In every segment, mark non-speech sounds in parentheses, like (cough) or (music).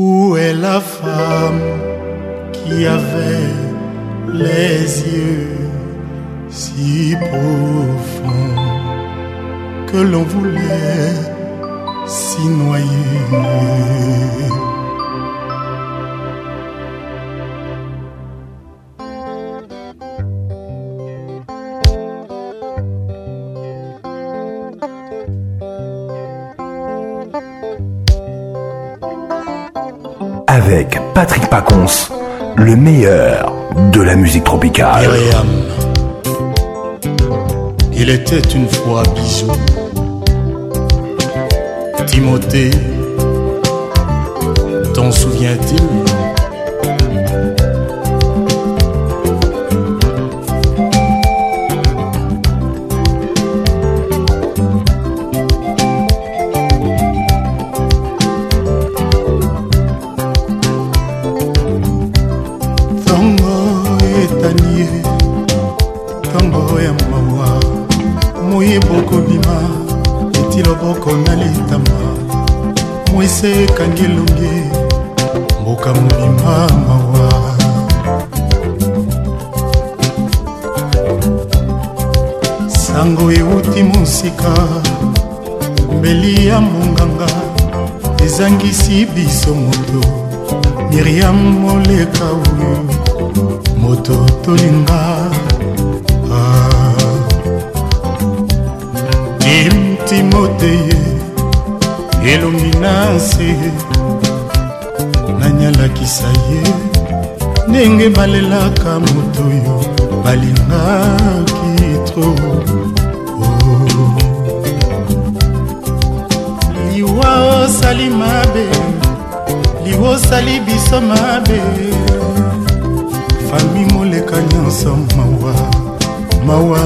Où est la femme qui avait les yeux si profonds que l'on voulait s'y noyer Patrick Pacons, le meilleur de la musique tropicale. Myriam, il était une fois Bijou, Timothée, t'en souviens-t-il se ekangi elongi mboka mobima mawa sango ewuti mosika mbeli ya monganga ezangisi biso moto miriam moleka oyo moto tolinga danse nanyalakisa ye ndenge balelaka moto oyo balingaki tro oh. liwa osali mabe liwa osali biso mabe fami moleka nyonso mawa mawa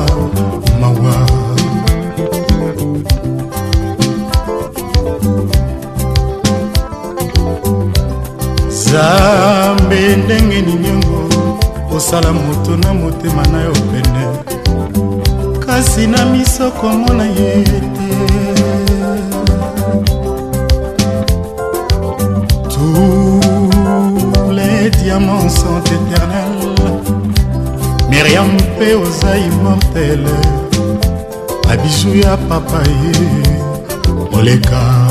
mawa nzambe ndenge niniongo osala moto na motema na yo pene kasi na miso komona ye te tous les diamants sont éternels miriam mpe oza immortele abiju ya papa ye oleka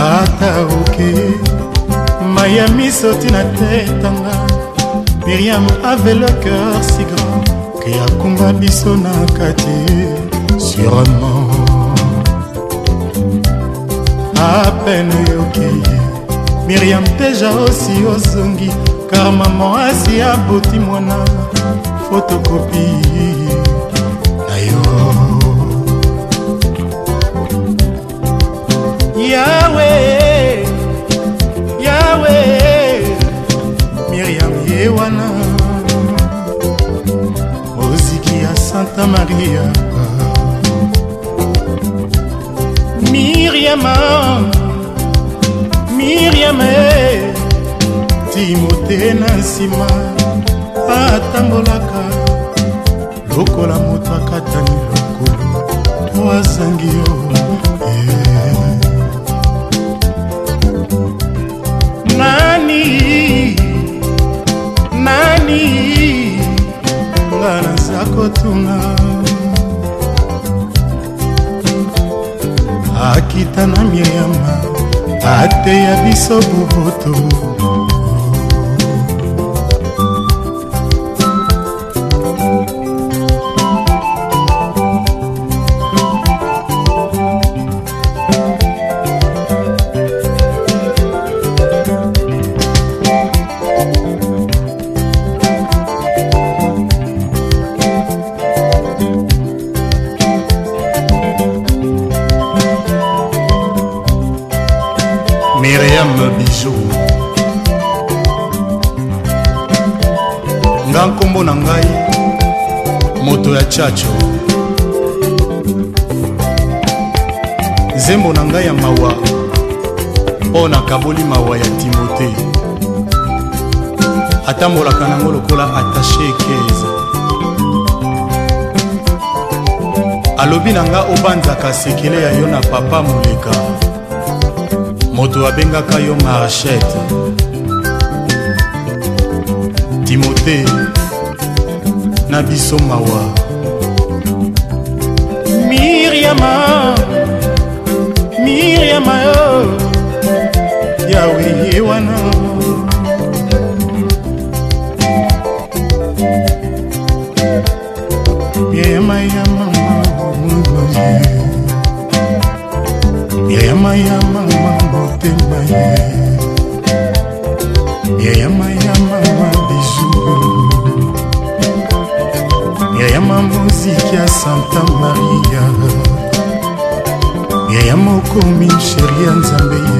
ata oke mai ya miso tina tetanga miriam avait le cœur si grand ke akumba biso na kati sûrement a peine yoki miriam deja osi ozongi car maman asi aboti mwana fotokopi yawe yawe miriam ye wana oziki ya santa maria miriama miriame timote na nsima atambolaka lokola moto akatani lokolo to azangi yo yeah. nani nani nga naza kotunga akita na mieyama ateya biso bubutu chacho zembo na ngai ya mawa mpo nakaboli mawa ya timote atambolaka nango lokola atashe ekeze alobi na nga obanzaka sekele ya yo na papa moleka moto abengaka yo marchete timote na biso mawa Miriam, Miriam, Yahweh, you are known. Miriam, I am a mother. Miriam, I am a mother. Miriam, I am a mother. música Santa Maria. yaya moko mi sheri ya nzambe ye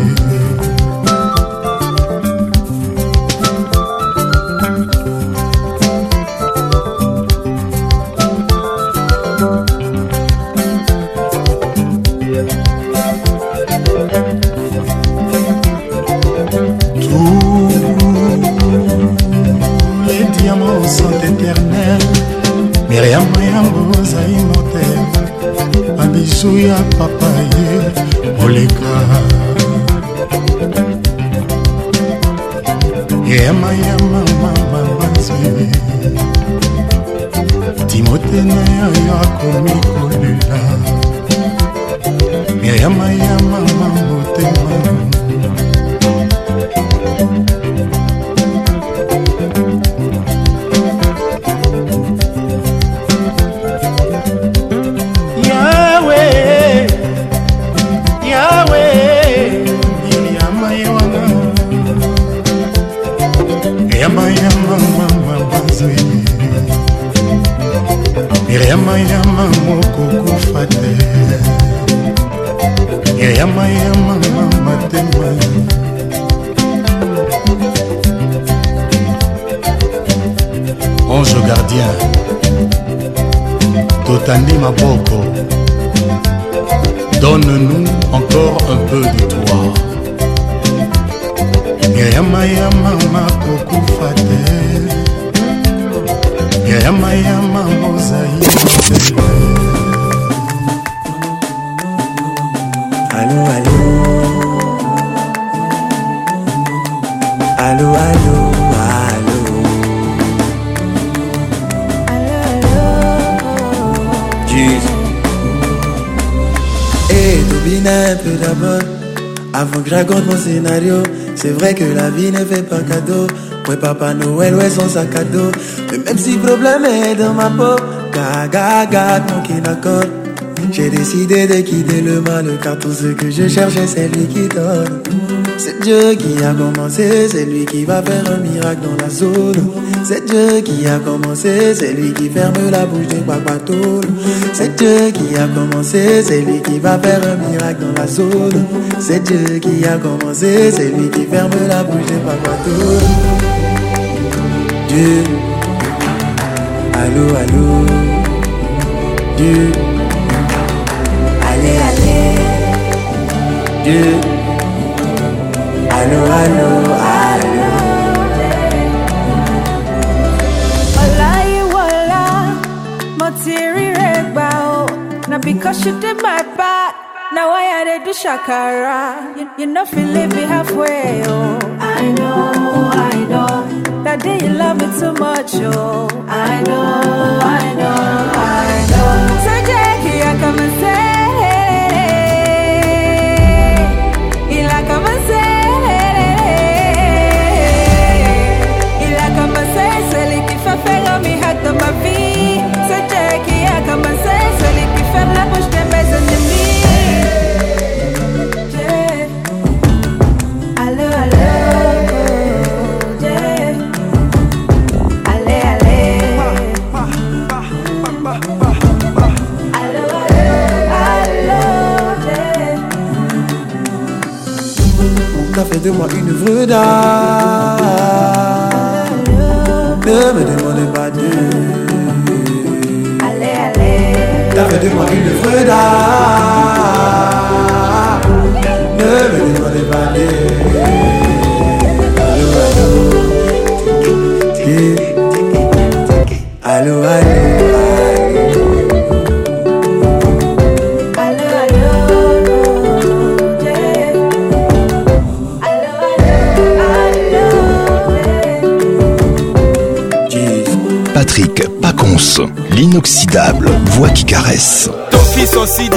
C'est vrai que la vie ne fait pas cadeau. Ouais, Papa Noël, ouais, son sac à dos. Mais même si problème est dans ma peau, gaga, gaga, mon d'accord. J'ai décidé de quitter le mal car tout ce que je cherchais c'est lui qui donne. C'est Dieu qui a commencé, c'est lui qui va faire un miracle dans la zone. C'est Dieu qui a commencé, c'est lui qui ferme la bouche des Papatou. C'est Dieu qui a commencé, c'est lui qui va faire un miracle dans la zone. C'est Dieu qui a commencé, c'est lui qui ferme la bouche des Papatou. Dieu, allô, allô, Dieu, allez, allez, Dieu, allô, allô. I should in my part. Now I had to do shakara. You, you know, feel leave me halfway. Oh, I know, I know. That day you love me too much. Oh, I know, I know, I know. So, Jackie, I come and say. Fais de moi une œuvre Ne me demandez pas de. Allez, allez. T'as fait de moi une œuvre Ne me demandez pas de. Allô, allô. Allô, allô. Inoxydable, voix qui caresse. Ton fils aussi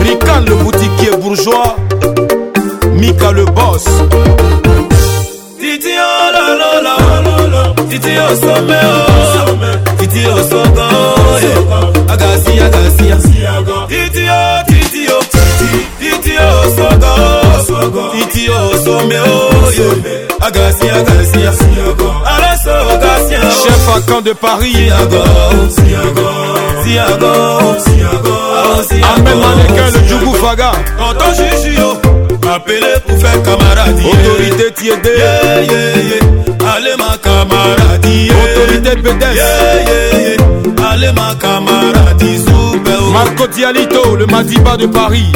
Rican le boutiquier bourgeois, Mika le boss. Titi oh la la la, Titi au oh, sommet oh, Titi au oh, second, Agassi Agassi, Titi au oh, titi osome oyo agasi agasia alaso Agassi oh. chef à camp de paris siago siago siago oh, amène malek le djougou faga Entends jujio oh. appelé pour faire camarade autorité tiédé yeah, yeah, yeah. allez ma camarade autorité pédès yeah, yeah, yeah. allez ma camarade Marco Dialito, le Madiba de Paris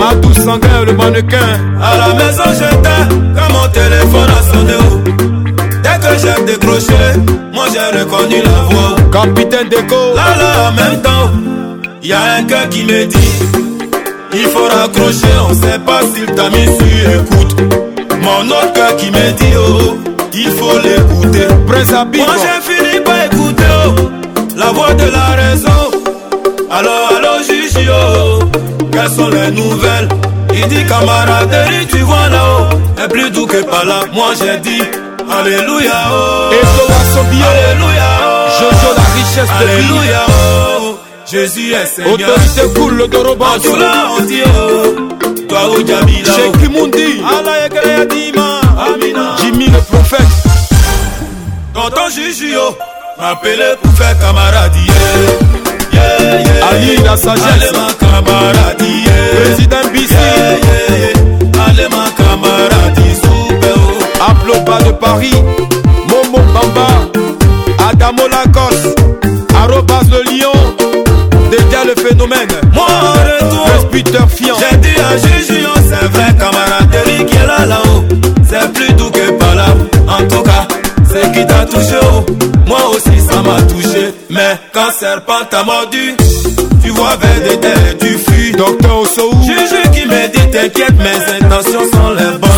Matou Sanguin, le mannequin. À la maison, j'étais quand mon téléphone a sonné. Dès que j'ai décroché, moi j'ai reconnu la voix. Capitaine Déco. Là, là, en même temps, y a un gars qui me dit Il faut raccrocher, on sait pas s'il t'a mis sur écoute. Mon autre gars qui me dit oh, oh, il faut l'écouter. Prince Abib. Moi j'ai fini par écouter oh, la voix de la raison. Alors, allons, Juju, oh. oh, oh. quelles sont les nouvelles Il dit camaraderie, tu vois là-haut, est plus doux que pas là. Moi j'ai dit Alléluia. Oh. Désolation bien. Alléluia. Oh. Jojo la richesse de Alléluia. Oh. Jésus est Seigneur. Autorité cool, le doroba. En tout là, on dit oh. Toi ou oh, Jamila. Oh. Cheikh Kimondi. Allah Ekelea Dima. Amina. Jimmy le prophète. Tonton Juju, oh. M'appeler pour faire camaradier. ali na sagesse président bisi aploba de paris momo bamba adamo lacos arobas le lion déjà le phénomène moi Peter Fian j'ai dit à Jujuyon oh, c'est vrai camaraderie qui est là là-haut c'est plus doux que par là en tout cas Ce qui t'a touché, oh, moi aussi ça m'a touché. Mais quand serpent t'a mordu, tu vois vers des terres, tu fuis. Docteur Osou, Juju qui me dit t'inquiète, mes intentions sont les bonnes.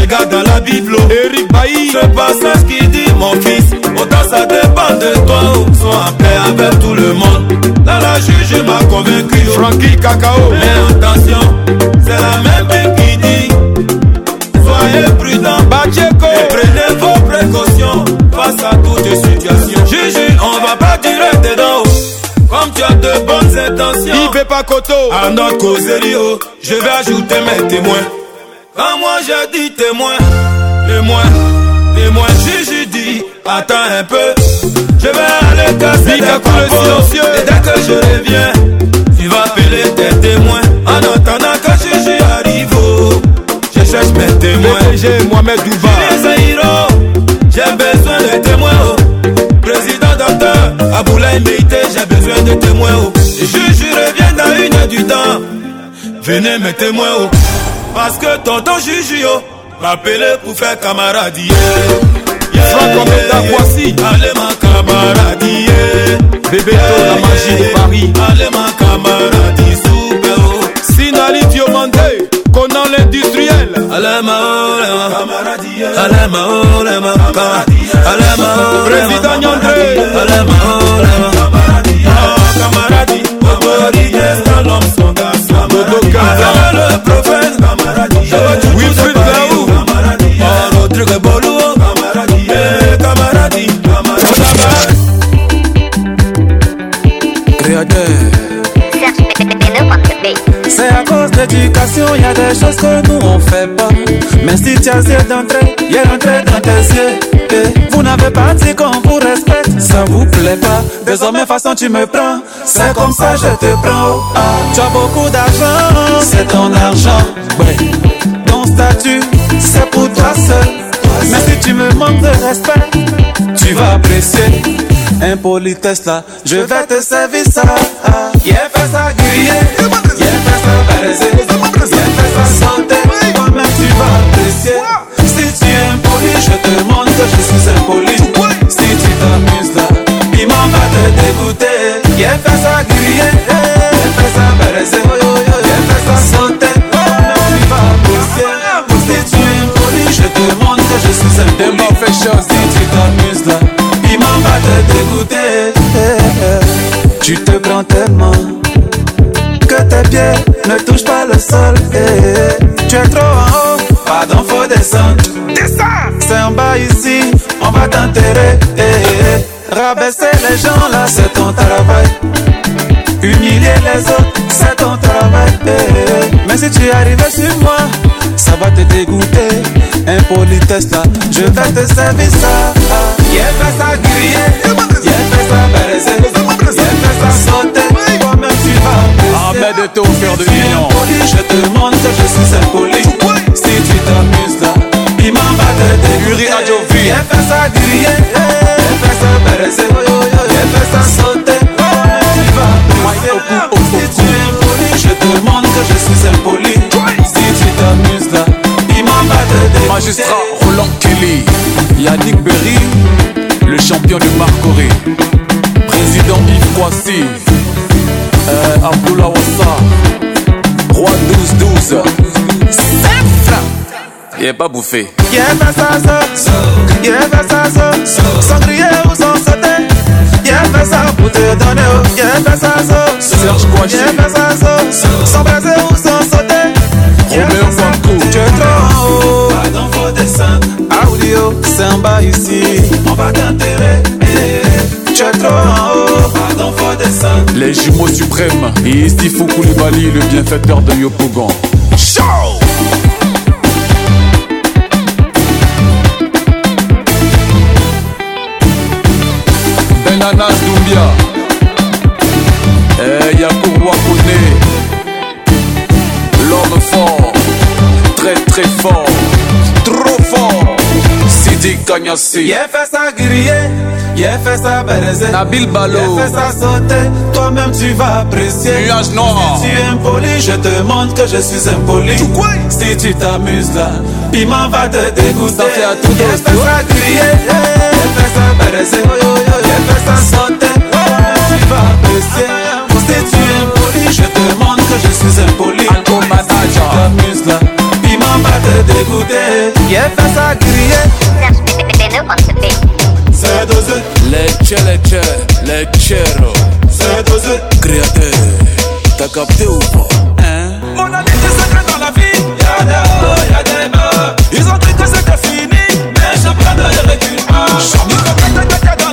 Regarde dans la Bible, oh. Eric Bailly. Ce passage qui dit mon fils, autant ça dépend de toi. Ou oh. sois en paix avec tout le monde. Dans la juge m'a convaincu. Oh. Frankie Cacao. Mais attention, c'est la même qui dit. Et prenez vos précautions face à toute situations Juju, on va pas tirer dedans. Comme tu as de bonnes intentions. Il fait pas coto. À notre cause oh, je vais ajouter mes témoins. Quand moi j'ai dit témoin, témoin, témoins Juju dit, attends un peu. Je vais aller casser ta silencieux. Et dès que je reviens, tu vas appeler tes témoins. En attendant que Juju arrive, oh. cherche mes témoins. PDG Mohamed Douba. Zairo, j'ai besoin de témoins. Oh. Président docteur Aboulaye Meïté, j'ai besoin de témoins. Oh. Juge, je reviens dans une heure du temps. Venez mes témoins. Oh. Parce que tonton Juju oh, m'appelait pour faire camarade. Yeah. Franck Omega, voici. Allez ma camarade. Yeah. Bébé yeah. la magie de Paris. Allez ma camarade. Super. Oh. Sinali Diomandé. industriel président nyandré camaradi oh, boboka le prophète wilfrid gaou rodrigue boluo camaradi créateur il y a des choses que nous on fait pas. Mais si tu as yeux d'entrer, il est rentré dans tes yeux. vous n'avez pas dit qu'on vous respecte, ça vous plaît pas. Désormais, façon, tu me prends. C'est comme ça, je te prends. Ah, tu as beaucoup d'argent, c'est ton argent. Ouais. Ton statut, c'est pour toi seul. Mais si tu me manques de respect, tu vas apprécier. Impolitesse là, je vais te servir ça. Yeah, fais ça griller. Yeah, fais ça baiser. Yeah, fais ça santé. Toi-même, tu vas apprécier. Si tu es impoli, je te montre que je suis impoli. Si tu t'amuses là, piment va te dégoûter. Yeah, fais ça griller. Yeah, fais ça baiser. Yeah, fais ça santé. Toi-même, tu vas apprécier. Si tu es impoli, je te montre que je suis impoli. Si tu t'amuses là, tu te prends tellement que tes pieds ne touchent pas le sol. Tu es trop en haut, pas faut descendre. Descends! C'est en bas ici, on va t'enterrer. Rabaisser les gens là, c'est ton travail. Humilier les autres, c'est ton travail. Mais si tu arrives sur moi, ça va te dégoûter. Impolitesse là, je vais te servir ça. Y'a fait ça griller, y'a fait ça baiser, y'a fait ça sauter. Toi-même tu vas. Arrête ah, de te faire de l'union. Je te montre que je suis impoli. Si tu t'amuses là, il m'en va te dégueuler. Y'a fait ça griller, y'a fait ça baiser, y'a fait ça sauter. Toi-même tu vas. Si tu es impoli, je te montre que je suis impoli. magistrat Roland Kelly, Yannick Berry, le champion de Marcoré, président Yves Croissy, roi 12-12, Y'a pas bouffé. Il pas pas ça, ça, sans crier ou sans sauter. Il pas pour te donner, il pas ça, ça, Serge Kouachi, pas ça, ça, sans brasser ou sans sauter. en bas ici. On va t'enterrer. Eh, tu es trop en haut, pardon, faut descendre. Les jumeaux suprêmes, Istifou Koulibaly, le bienfaiteur de Yopogan. Show! Il fait ça griller, il fait ça baiser. Nabil fait ça sauter, toi-même tu vas apprécier. noir. Si tu es impoli, je te montre que je suis impoli. Tu Si tu t'amuses là, piment va te dégoûter. Ça fait à tout Il fait ça griller, il fait ça baiser. fait ça sauter, toi-même tu vas apprécier. Si tu es impoli, je te montre que je suis impoli. poli Si tu t'amuses là, piment va te dégoûter. Il fait ça griller. on today. Seduce. Lecce, lecce, leccero. Seduce. Créateur, t'as capté ou pas? Hein? Mon ami, tu secret dans la vie. Y'a des hauts, y'a des bas. Ils ont dit que c'était fini, mais je prends de recul. J'en ai comme la tête,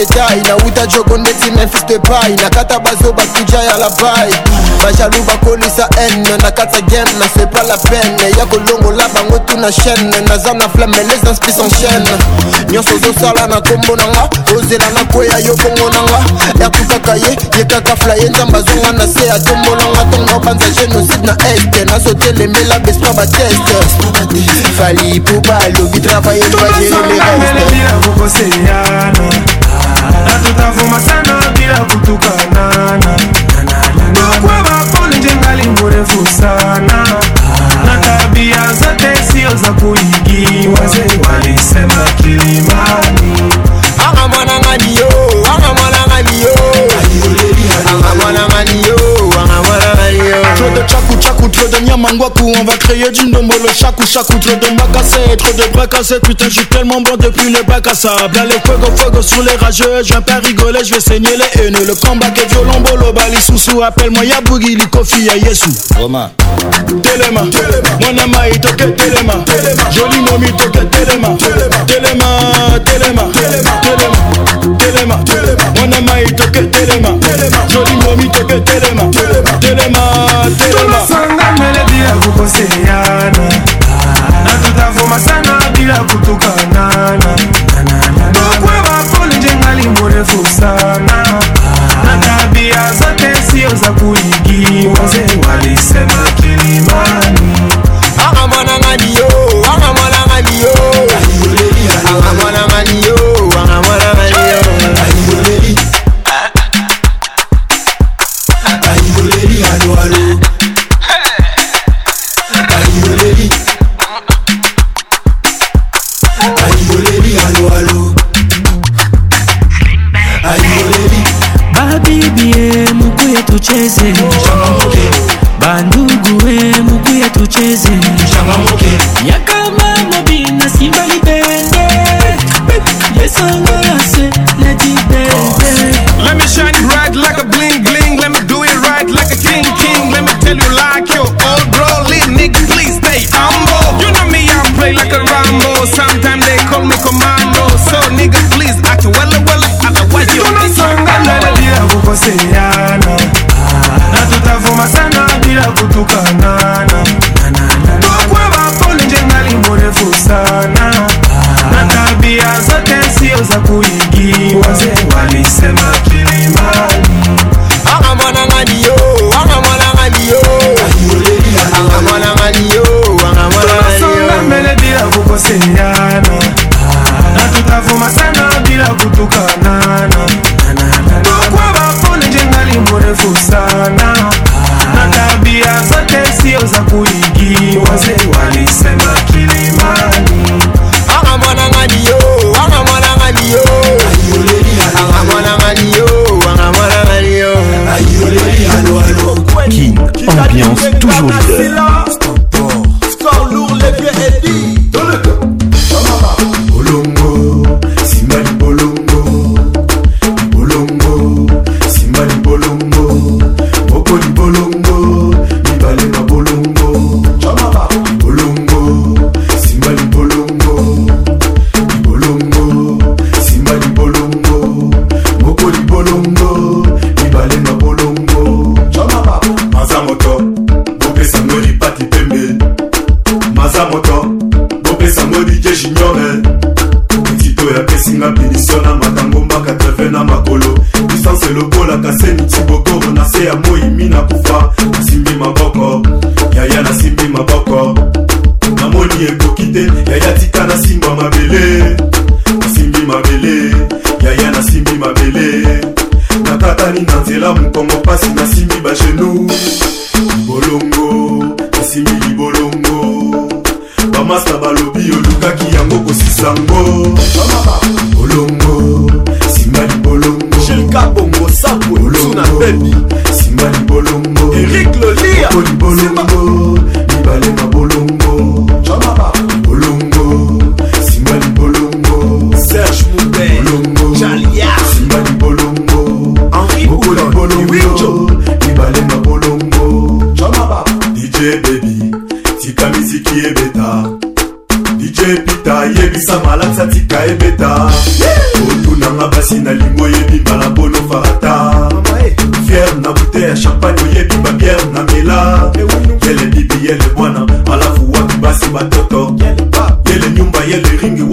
détail nauta jogo ndeti memphis de pai nakata bazo bakuja ya labai bajalu bakolisa haine nakata game na c'est pas la peine ya kolongola bango tuna chaîne naza na flame les inspi s'enchaîne nyonso ozosala na nkombo nanga ozela na kweya yo bongo nanga yaku kaka ye ye kaka flaye nzambe azonga na se atombolanga ntongo obanza génocide na este nazotelemela bespa bateste fali puba alobi travaye lobajele le reste natotavuma sana bila kutukanana kwa vapole njengali mrefu sana na tabia zote sio za kuigiwa walisema kilima On va créer du nombre le chakou chakou Trop de ma cassette, trop de bras cassés Putain j'suis tellement bon depuis les bacs à sable Y'a les fuego fuego sous les rageux Je viens pas rigoler, je vais saigner les haineux Le combat est violent, bolo bali sous Appelle-moi ya boogie, kofi ya yesu mon Telema, il toque telema Joli momi toque telema Telema, telema, telema Telema, il itoke telema Joli momi toque telema plaisir uza kuingia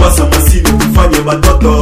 Sasa basi nikufanye batoto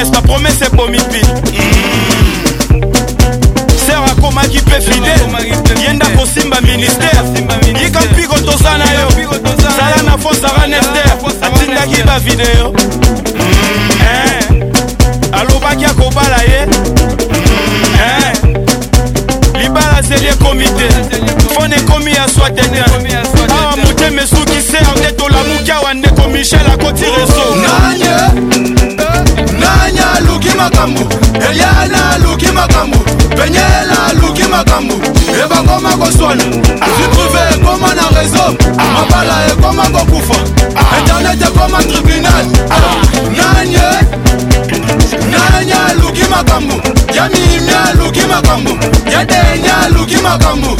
promesse ma promesse ebomi mpi mm. ser akomaki mpe fidele ye ndako simba ministere yika mpiko toza na yo sala na fo sara nester atindaki bavideo mm. eh. alobaki akobala ye mm. eh. libala zeli ekomi te fone ekomi ya swatete awa motema esukise ande tolamuki awa ndeko michel akoti reso makambo eliana luki makambo penyela luki makambo ebakoma koswana viprive ekoma na réseau mabala ekoma kokufa internet ekoma tribunal nanye nanye aluki makambo ya mimi aluki makambo ya denya aluki makambo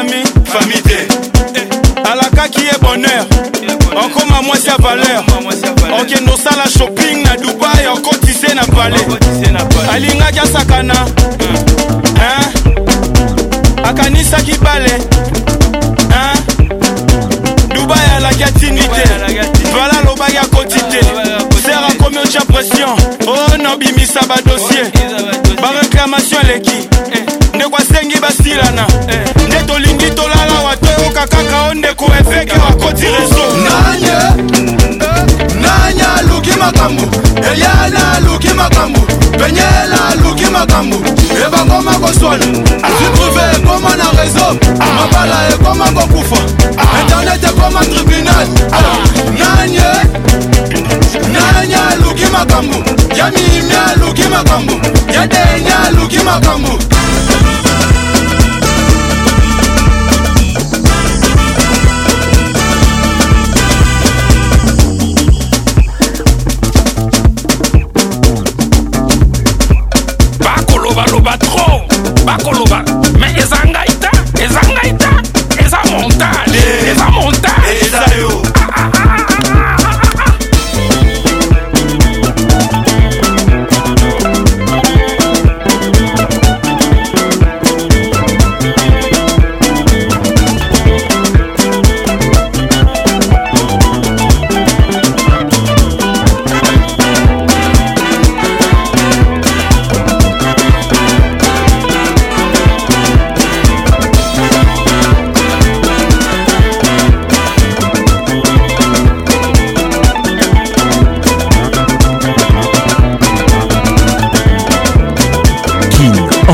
famille famille te alakaki ye bonheur okóma mwasi ya valeur okende osala shopping na dubai okotise na pale alingaki asakana akanisaki bale dubai alaki atini te vala alobaki akoti te ser akomi otya pression o oh, nobimisa badosie bareklamation eleki tolingi basilana eh, nde tolingi tolala wa toyoka kaka o ndeko efeke wakoti rezo nanye nanye aluki makambo eyana aluki makambo penyela aluki makambo ebakoma koswana vitruve ekoma na rezo mabala ekoma kokufa internet ekoma tribunal nanye nanye aluki makambo ya mimi aluki makambo ya denya aluki makambo bakoloba me eza ngai te eza ngai te eza montane eza montane eza yo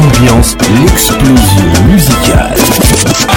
ambiance, l'explosion musicale.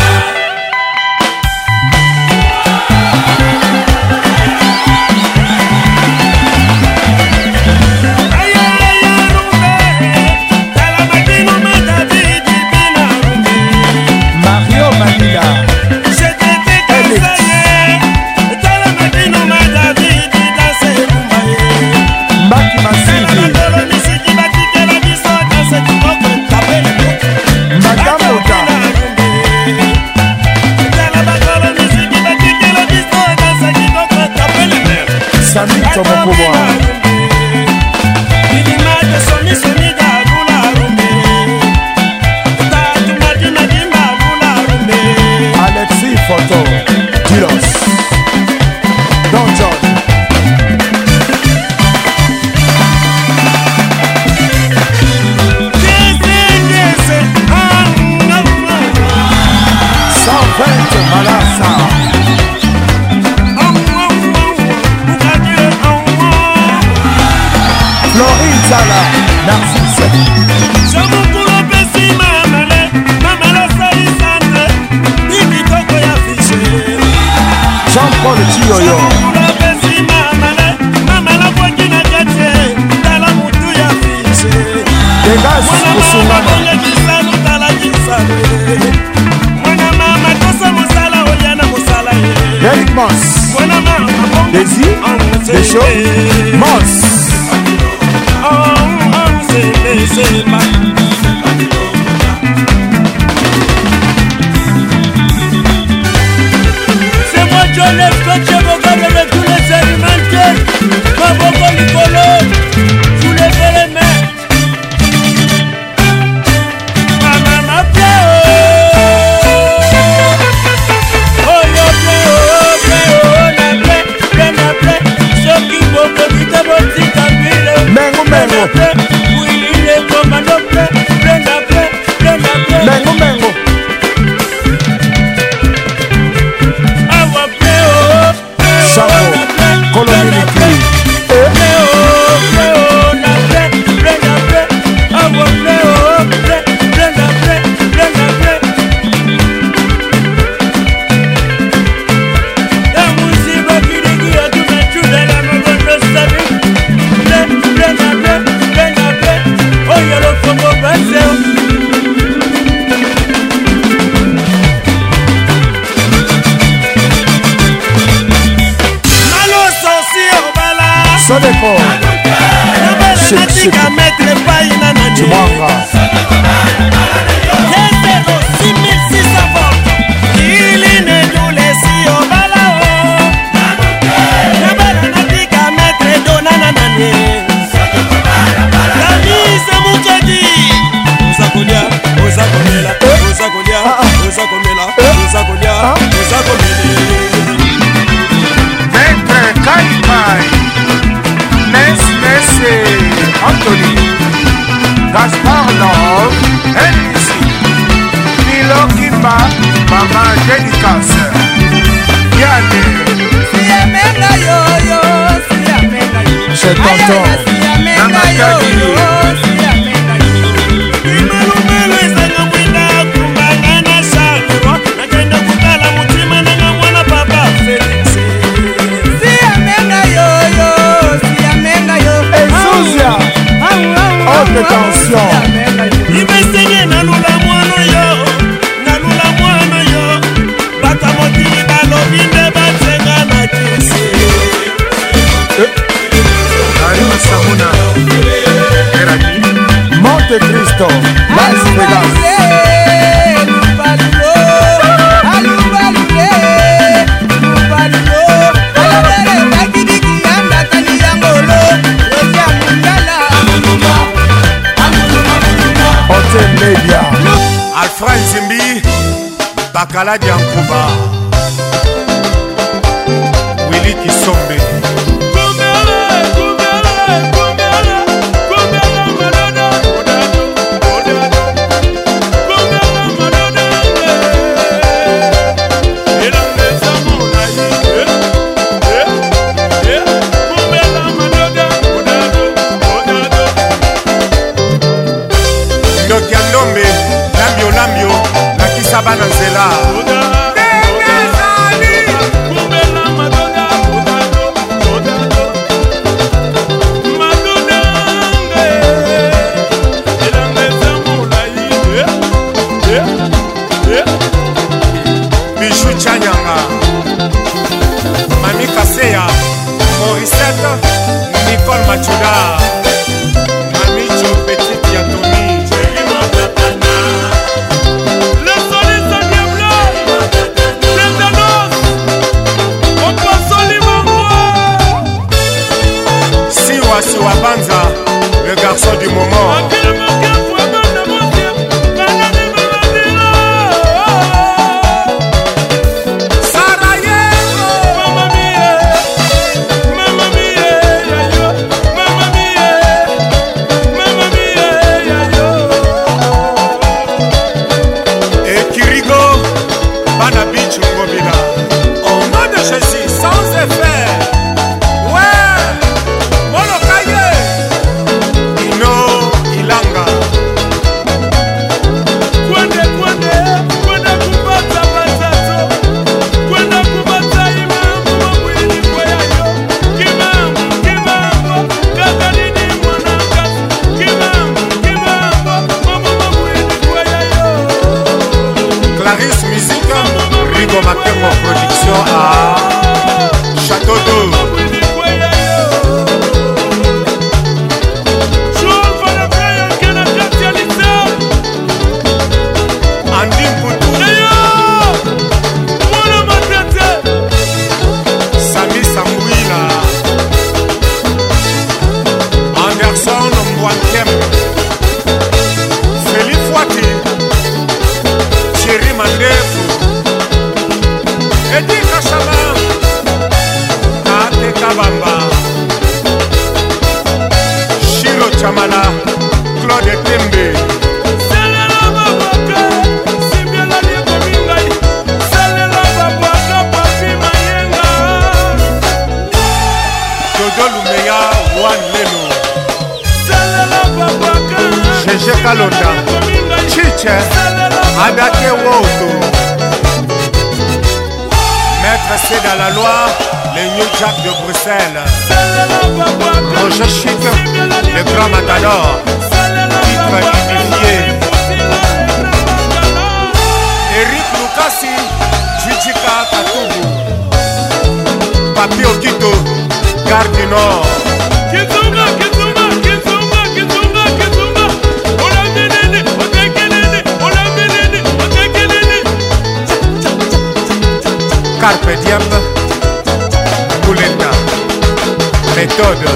méthode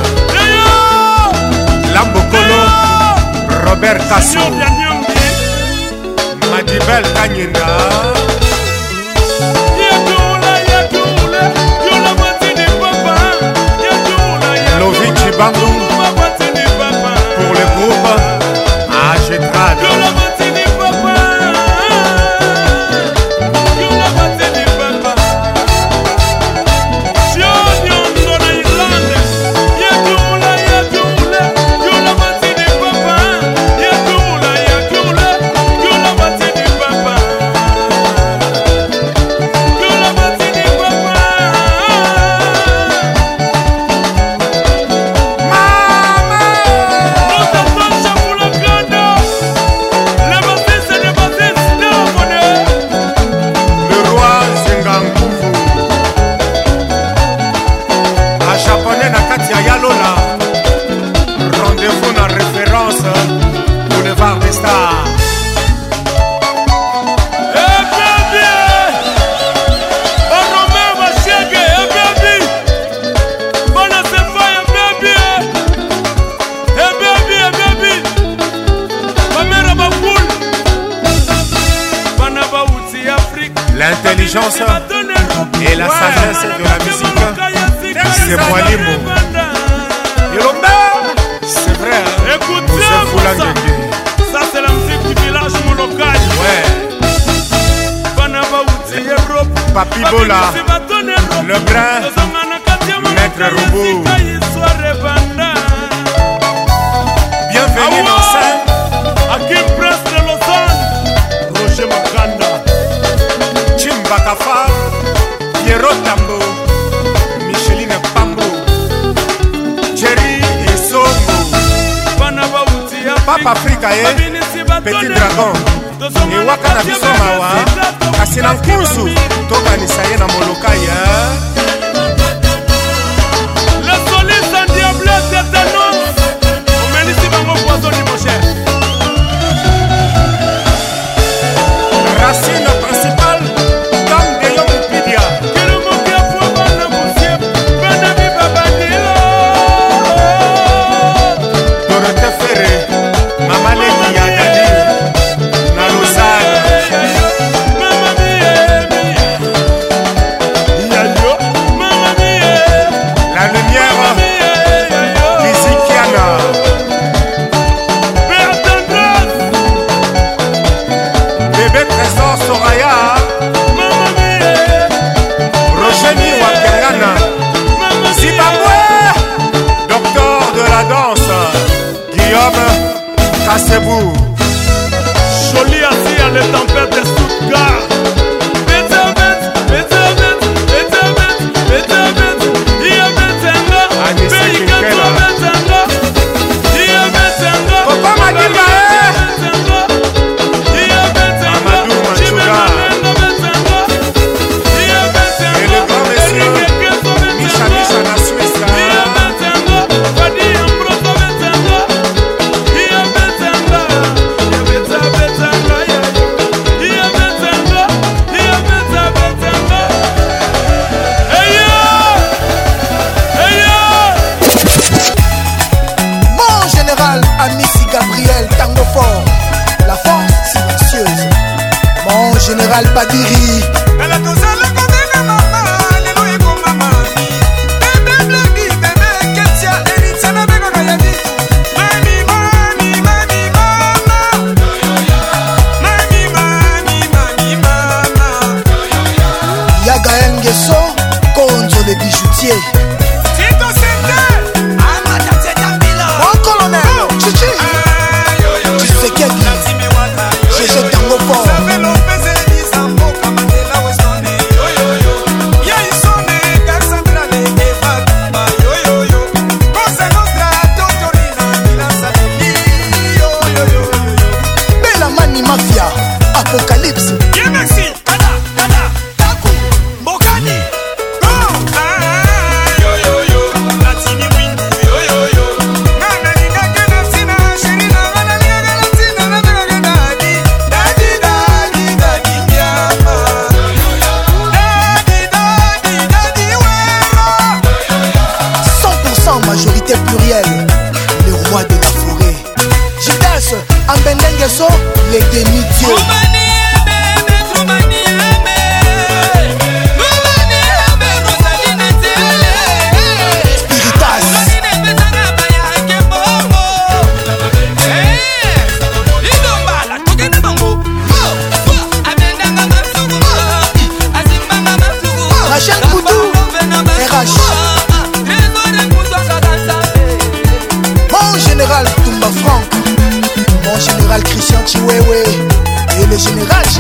lambokolo robert kaso madibel kanyenda lovi cibangu pour le groupe agetrade caer.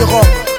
Europe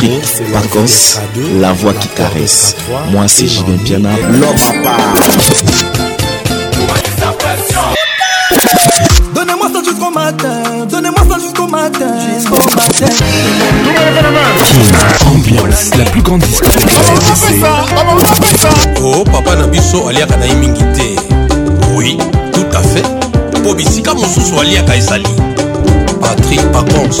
Patrick Pacons, la voix qui caresse. Moi, c'est Julien Piana, l'homme Donnez-moi ça jusqu'au matin, donnez-moi ça jusqu'au matin, jusqu'au matin. Ambiance, la plus grande discothèque. Oh, papa Nabiso, aliaka na mingi te. Oui, tout à fait. Po bisika mosusu aliaka ezali. Patrick Pacons.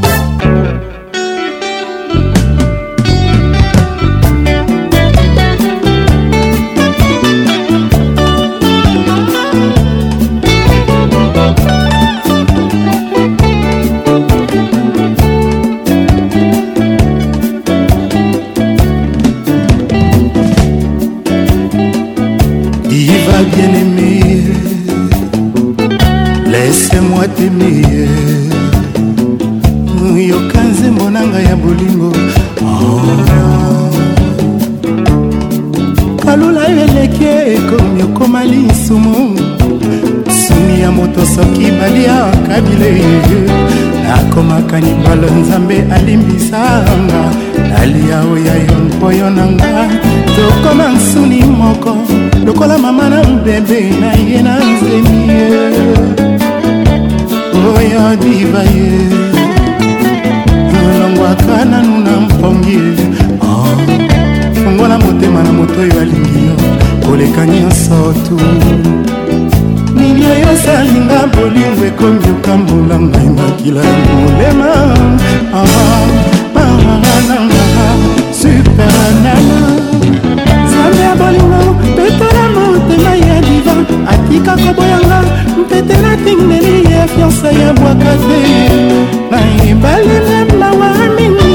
te na ye na nzemi ye oyo diva ye olongwaka nanu na mpongi fungola motema na moto oyo alingi yo koleka nyonso tu nini oyo osalinga bolingo ekomi okambola ngai makila ya molema super nana zambe ya bolingo atika koboyanga mpete natindeli ye fiansa ya bwaka te nayebali me mawa mingi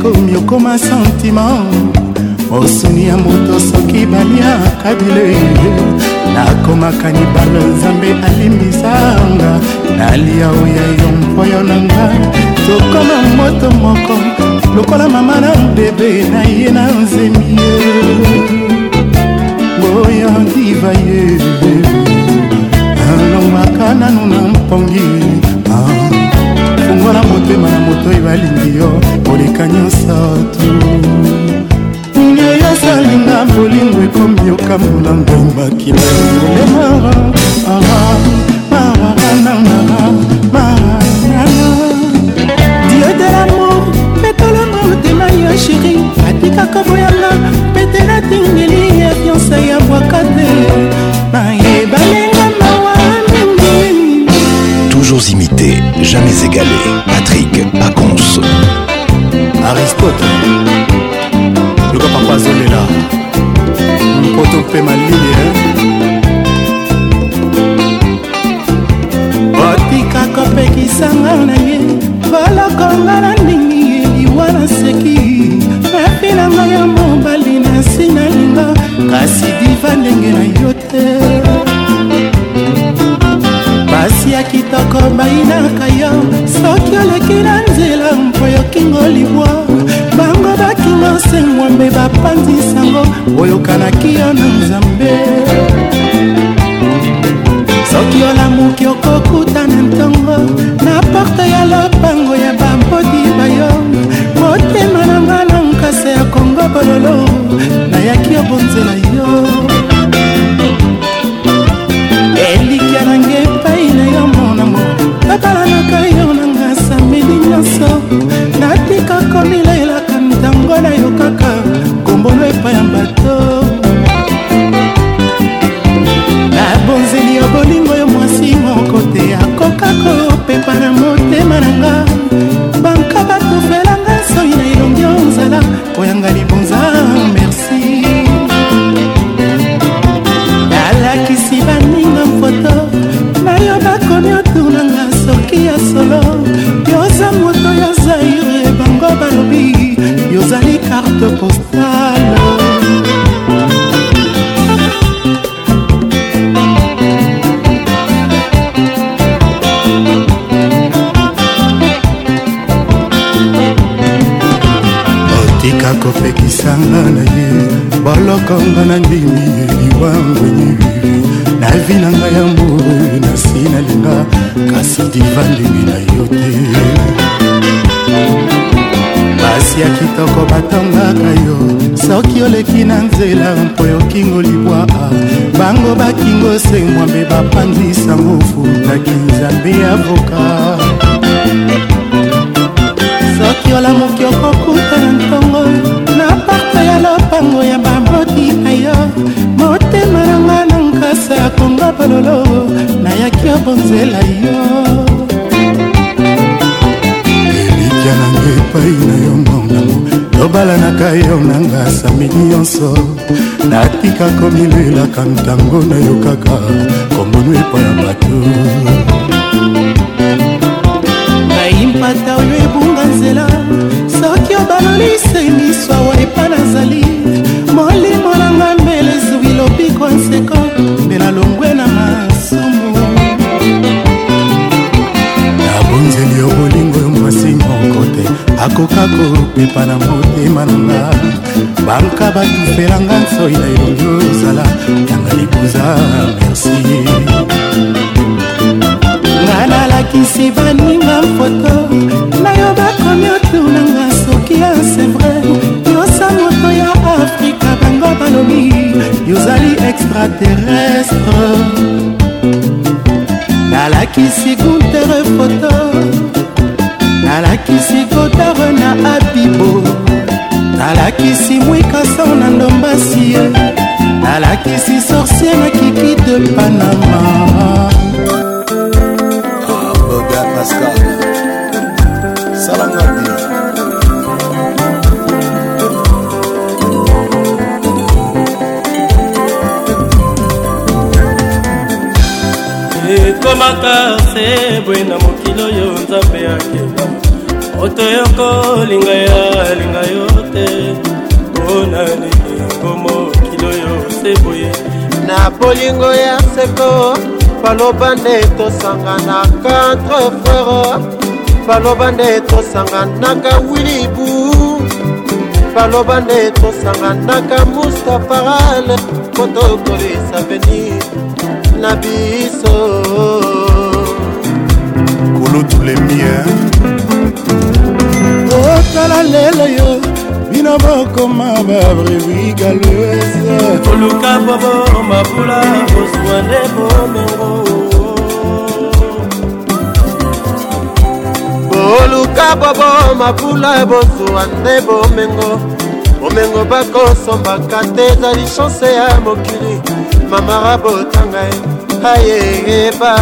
komi okoma sentiment mosuni ya moto soki baliaka bilei nakomaka libala nzambe alimisanga nalia oya yo mpoyo na nga tokoma moto moko lokola mama na bebe na ye na nzemi ye oya diva ye alongwaka nanu na mpongi ah, fungola motema na moto ebalingi yo koleka nyonso tu bolinga bolingo ekomi okambola ngai bakila elemara ara dieu de lamour petalanga motema ya sheri atikaka boyanga petela tingeli ya fiansa ya bwakate nayebalenga mawa mingi toujours imité jamais égalé patrick pacons aristote luka papa azolela mpoto mpe malili otika kopekisanga na ye balokonga na ndingi liwa na seki napinanga ya mobali na nsina linga kasi diva ndenge na yo te basi ya kitoko bayinaka yo soki oleki na nzela mpo yokingo libwa nzambe bapanzisango oyokanaki yo na nzambe soki olamuki okokuta na ntongo na porte ya lopango ya babodi bayo motema na ngana nkase ya kongo bololo nayaki obonzela nzela mpo yokingo libwa bango bakingo se mwambe bapanzisango futaki nzambe ya voka soki olamuki okokuta na ntongo na parte ya lopango ya bamoti na yo motema nanga na nkasa ya konga bololo nayaki obonzela yo elikya nanga epai na tobalanaka yo nanga samedi nyonso natikako milelaka ntango nayokaka kombonu epai ya bato nayimpata oyo ebunga nzela soki obalolise miso awa epa nazali molimo nanga mbele ezwi lobiko nseko akoka kopepa na motema nanga banka batufelanga nsoi na elongi ozala yanga libuza merci nga nalakisi baninga foto nayo bakomi oturnanga soki ya sevre yosa moto ya afrika bango balobi yozali extraterrestre nalakisi guntere foto nalakisi kotare na abibo nalakisi mwikasao na ndombasi ye nalakisi sorcier na kiki de panama boga pascal salanga te ekomaka se boye na mokili oyo nzambe yake otoyokolinga yalinga yo te mpona nini yango mokili oyo seboye na bolingo ya seko baloba nde tosangana quatre frere baloba nde tosanganaka wilibu baloba nde tosanganaka mustafaral po tokolisa veni na biso kolotulemier otala lelo yo bino bokoma babrevigaleuse toluka bobo mabula kozwa nde bomengo boluka bobo mabula bozwa nde bomengo bomengo bakosombaka te ezali chanse ya mokili mamara botanga ye ayeyeba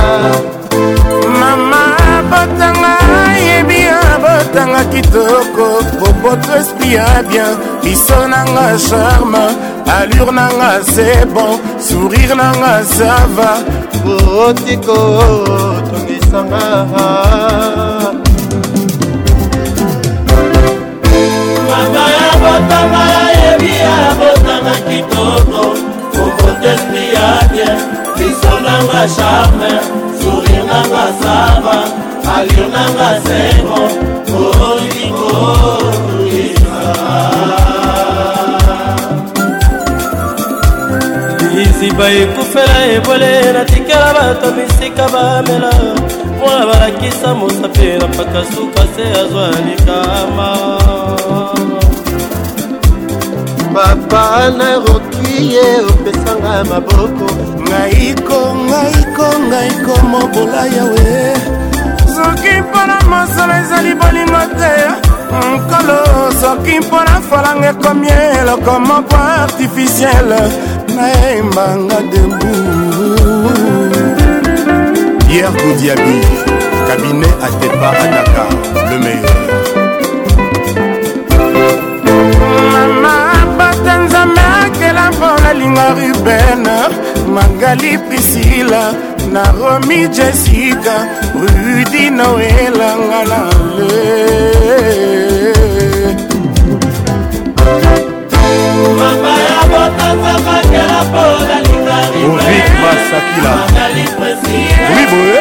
mama botanga yebi kotanga kitoko popoto esprit ya bien biso nanga charme allure nanga c'est bon sourire nanga sava otiko tongisanga mama ya botama yebi ya botama kitoko popoto esprit ya bien biso nanga charme sourire nanga sava alionanga sengo olingo liziba ekufela ebole natikela bato bisika bamela mpona balakisa mosapi na mpaka suka se azwa likama papa naroki ye opesanga maboko ngaiko ngaiko ngaiko mobola yawe soki mpona mosolo ezali bolingo te nkolo soki mpona falanga ekomi eloko moko artificiele nayembanga debu pierre goudiabi cabinet atepa à dakar le meilleur mama bata nzambe akela mpona linga ruben magali prisila naromi jessica rudi noelanga na le eh. mama ya botanza makela mpona Ovic Masakila Oui boye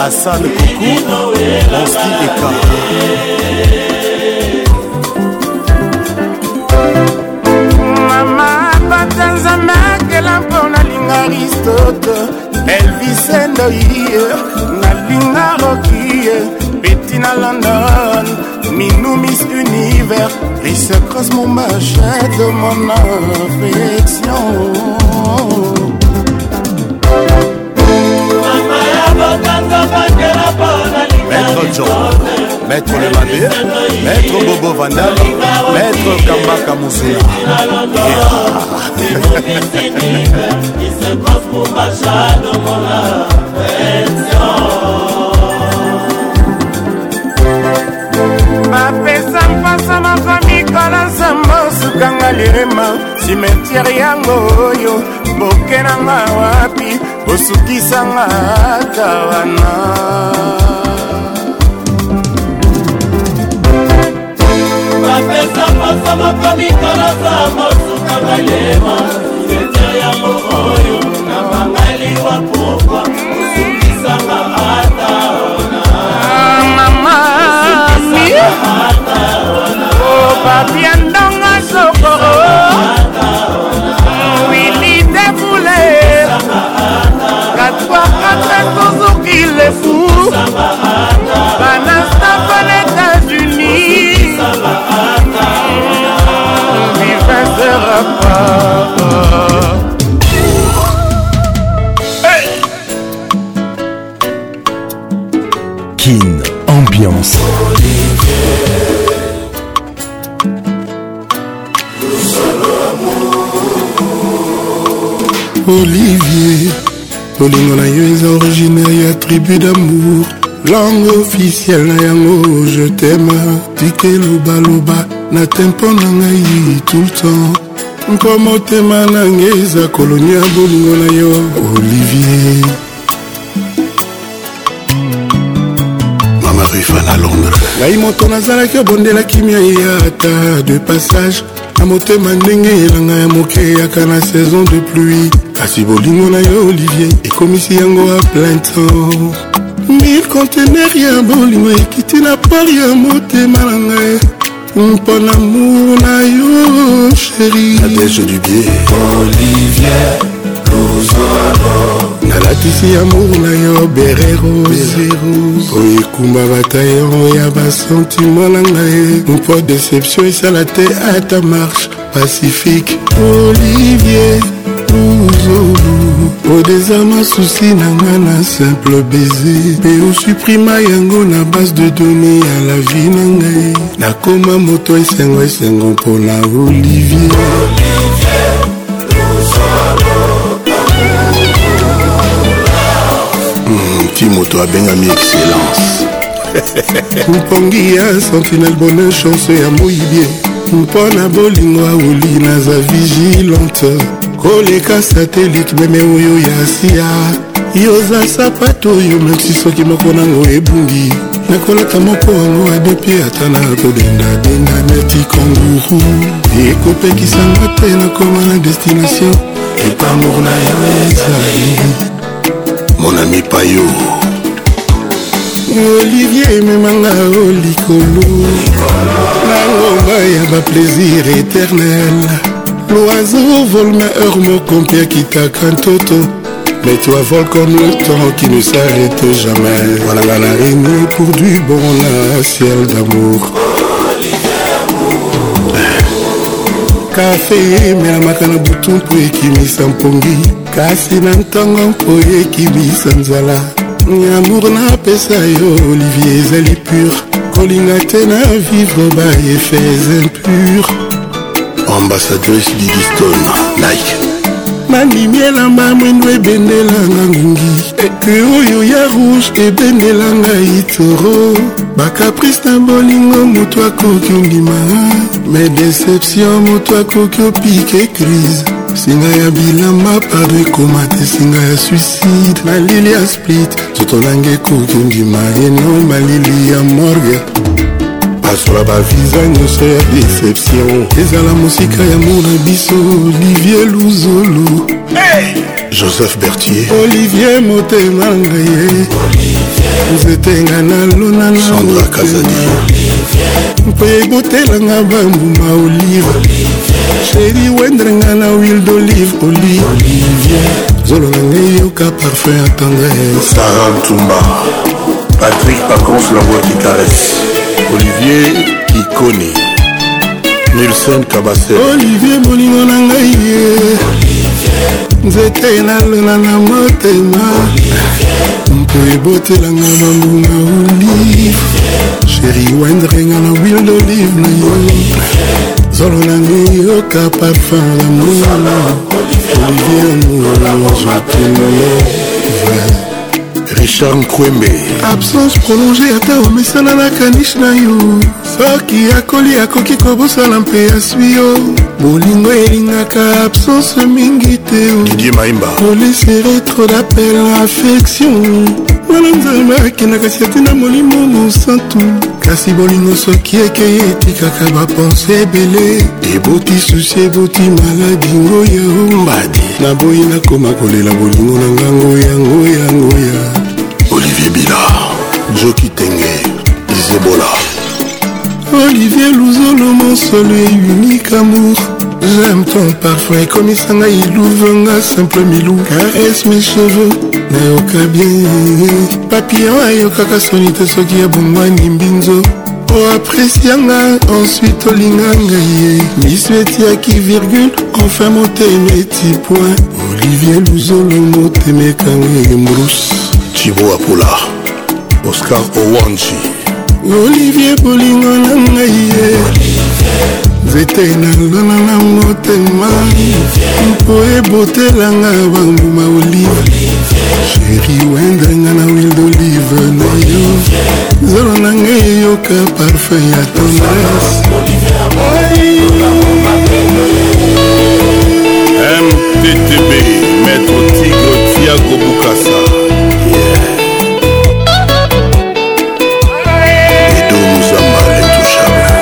Hassan Koukou Monski Eka eh. Mama batanza makela mpona aristote elvisendoie nalinga rokie beti na london minumis univers lise cros mon machin de mon affection Maître John maître lebabé maître bobo vandal maître kambaka mosula bapesa mpasa makamikala nzambo sukanga lirema simetiere yango oyo boke nanga wapi osukisanga ata wana bapesa mposo moko mikolasa mosuka balema setia yango oyo na bangaliwa pokwa osukisanga ata ona mama mi opapia ndonga soko wili defule katwa kata tozoki lefu Kin, ambiance. Olivier, Olivier na originaire d'amour langue officielle je t'aime tike lo na tempo na tout le temps nkoma otema nange eza kolonia bolingo na yo olivier mama rifala londres ngai moto nazalaki obondela kimia eyata de passage na motema ndenge elanga ya moke eyaka na saison de pluie kasi bolingo na yo olivier ekomisi yango a plein temps mille contener ya bolingo ekiti na pole ya motema na ngai mpo na mour na yo sheriadese dubie olivier luzolo nalatisi amour na yo berero zero oyo ekumba batayo ya basentima na ngai mpo deception esala te ata marche pacifique olivier luzolo odeza masusi na nga na simple baiser mpe osuprima yango na base de done ya la vie na ngai nakoma moto esengo esengo mpona olivier hmm, ti moto abengami excellence (laughs) mpongi ya sentinel bonheur chance ya moyibie mpo na bolingo aoli naza vigilante koleka satelite meme oyo ya asia yoza sapato oyo mesi soki moko nango ebungi nakolata moko yango adepie ata na kobendabenga neti kanguru ekopekisanga te nakoma na destination epamour na yo ezali monami payo olivier ememanga o likolo na ngomba ya baplaisir éternel l'oiseau vole mais heure mon compère qui t'a craint, toto mais toi vole comme le temps qui ne s'arrête jamais Voilà la l'araignée pour du bon la ciel d'amour Café, kafe emelamaka na butu mpo ekimisa mpongi kasi na ntango mpo ekimisa nzala nyamour napesa yo olivier ezali pur kolinga te na vivre baefe impure ambassadrice didiston like bandimi elamba mwindu ebendelanga ngungi e, e, oyo ya rouge ebendelanga itoro bacaprice na bolingo moto akoki ondima me deception moto akoki opike crise singa ya bilamba pardon ekoma te singa ya suicide malili ya split zotonanga ekoki ondima eno malili ya morgue asola baviza nyonso ya deception ezala mosika yango na biso olivier luzolo joseph bertier olivier motema ngaye nzetenga nalonana mpo ebotelanga bambuma olive sheri wendrenga na wil d'olive olive zolo na ngai yoka parfum ya tendresse sarah ntumba patrick pacons la voix qui caresse olivier kikoni nilson kabase olivier bolingo na ngai ye nzete nalela na motema mpo ebotelanga bambunga olive sheri wendrenga na wil d'olive na yo zolo na ngai yoka parfum ya mona olivier moozwatino vrai richard nkwembe absence prolonge ata omesana na kanish na yo soki akoli akoki kobosana mpe aswi yo bolingo elingaka absence mingi te didie maimba olesere tro dapel affection wana nzambe akendaka si atina molimo mosantu kasi bolingo soki ekei etikaka bapense ebele eboti susi eboti maladi ngoya ombadi naboyi nakoma kolela bolingo na ngango yango yango ya libila joki tenge izebola olivier luzolo monsolo unique amour j'aime ton parfum ekomisa ngai iluvenga simple milou caresse mes cheveux nayoka bien papillon ayokaka soni te soki abongwani mbinzo oapresianga ensuite olinga ngai ye miso etiaki virgule enfin motema eti point olivier luzolo motema ekangi mbrus cibo apula oscar owanji olivier bolingo na ngai ye nzete nalona na motema mpo ebotelanga bambuma olive sheri wendanga na wil d'olive na yo zolo na ngai eyoka parfum ya tendresse mttb ya kobukasa yeah. edo muzamba l'intouchable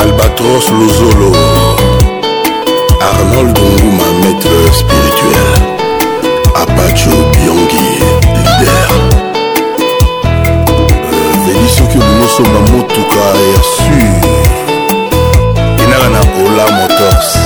albatros luzolo arnold nguma maître spirituel apacho biongi lider veli euh, soki olingi osomba motuka ya sur enaka na ola motors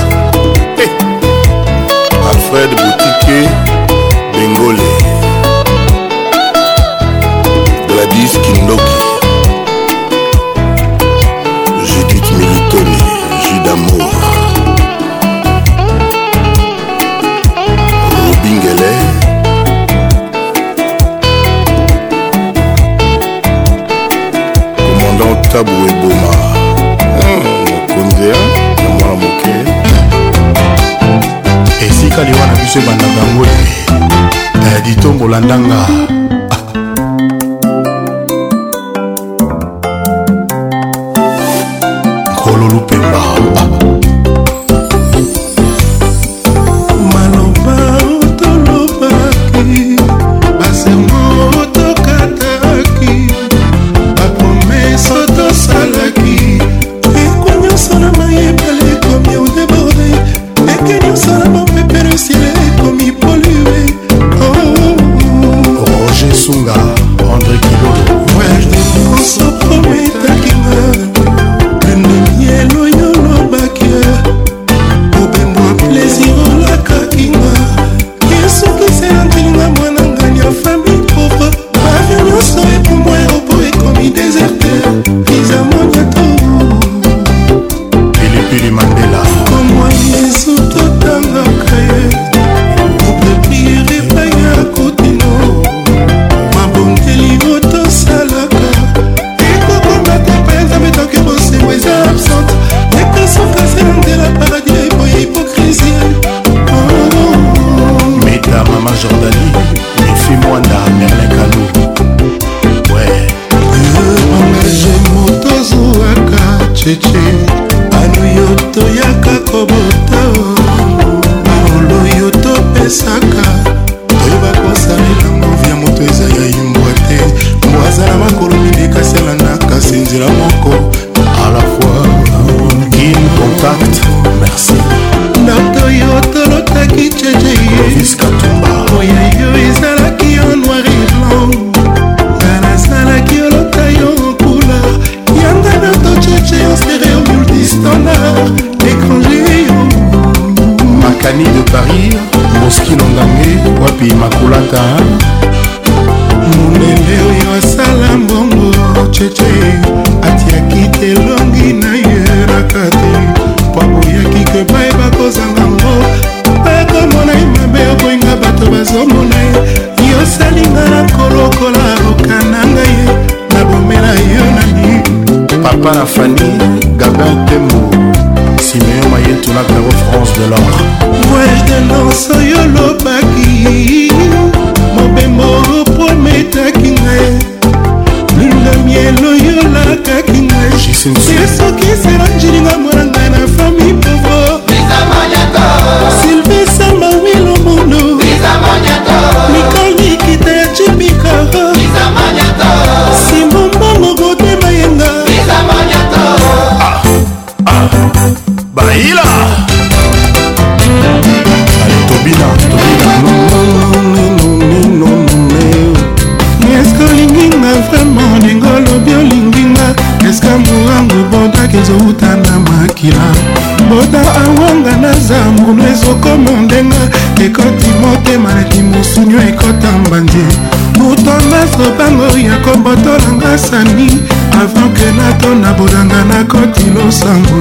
ebandaka yango te ditombola ndanga funny basani avant ke nato na bodanga nakoti losango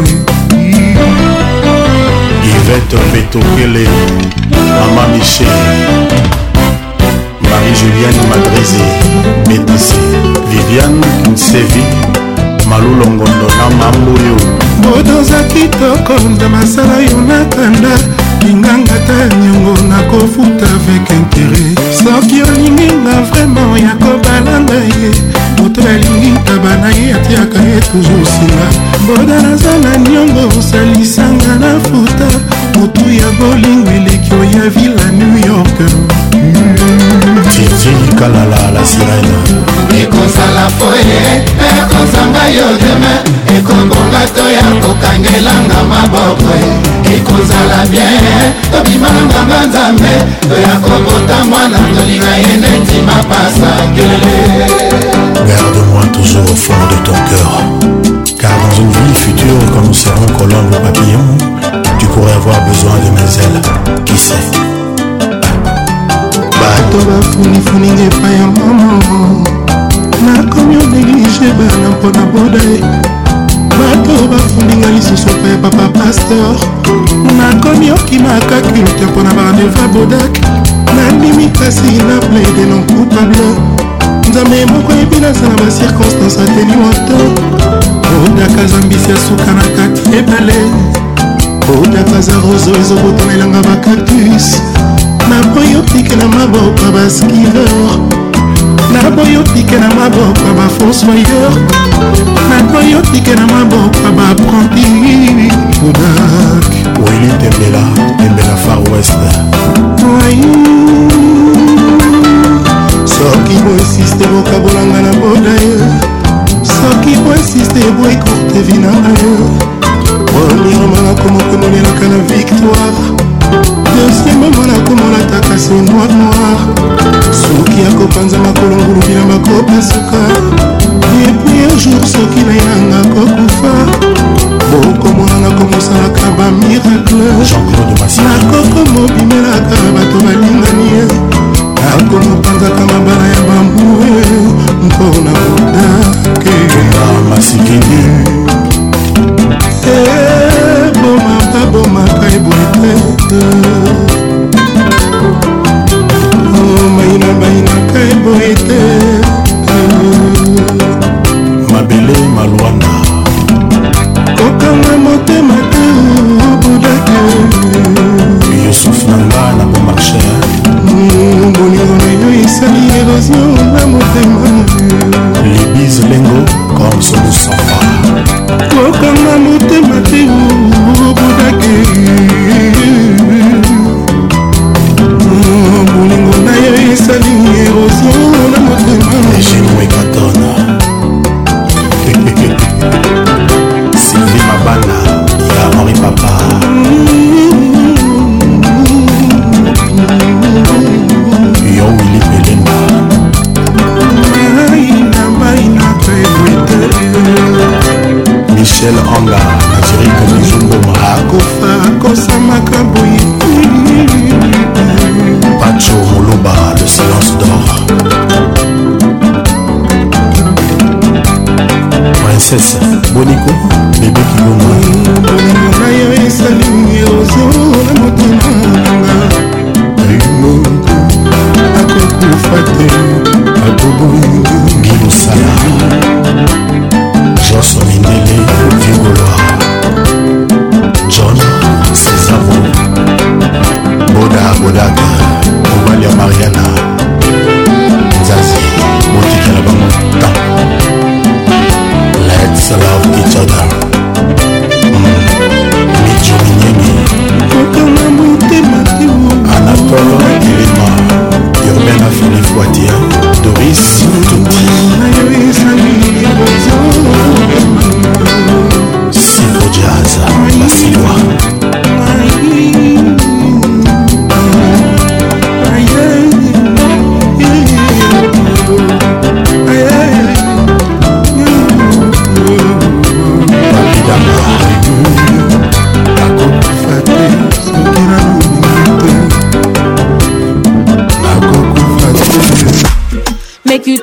ivete betokele mama michel marie juliane madrese médisi viviane nsevi malulongondo na mambuyo bodoza kitoko nda masala yo nakanda linganga ta niongo nakofuta avec intere soki olinginga vraimen ya kobalanga ye moto alingi abana ye atiaka ye toujours nsima boda nazala niongo osalisanga na futa motu ya bolingo eleki oya vila new york jeli kalala la sirena ekosala foye ekozanga yo deme ekobonga to ya kokangelanga maboko ekozala bien tobimalanganga nzambe toya kobota mwana tolinga ye neti mapasa kele garde-moi toujours au fond de ton cœur car dans une vie future quand nous serons colombes papillon tu pourrais avoir besoin de mes ailes qui sait bato bafunifuninga epai ya mama nakomi odeglije bana mpona boda ye bato bafuninga lisusu epai ya papa paster nakomi okimaka culte mpona barandeva bodak nandimi kasi na plaide non coupable nzambe moko yebi nazala bacirconstance ateni wato odaka zambisi ya suka na kati ebale odaka za roso ezokotanelanga bacactus naboyi otike na maboko baskilor naboyi otike na maboko bafosoyor naboyi otike na maboko baprandi kodak weli tembela tembela far west soki boinsiste bokabolanga na boda yo soki boinsiste boekorte vi na yo premièrement nakomokomolelaka na victoire dosie memo nakomolataka se noir noir soki akopanza makolo ngulu bilamba kopasuka epui un jour soki na yanga kokufa bokomonana komosalaka bamiracle nakoko mobimelaka bato balingani nakomopanzaka mabala ya bambue mpona kodake masikeli princese boniko bebe kilongo bolingo na yo esali eroziona motema nanga limoko akokufa te akobongi gilosala joso mindele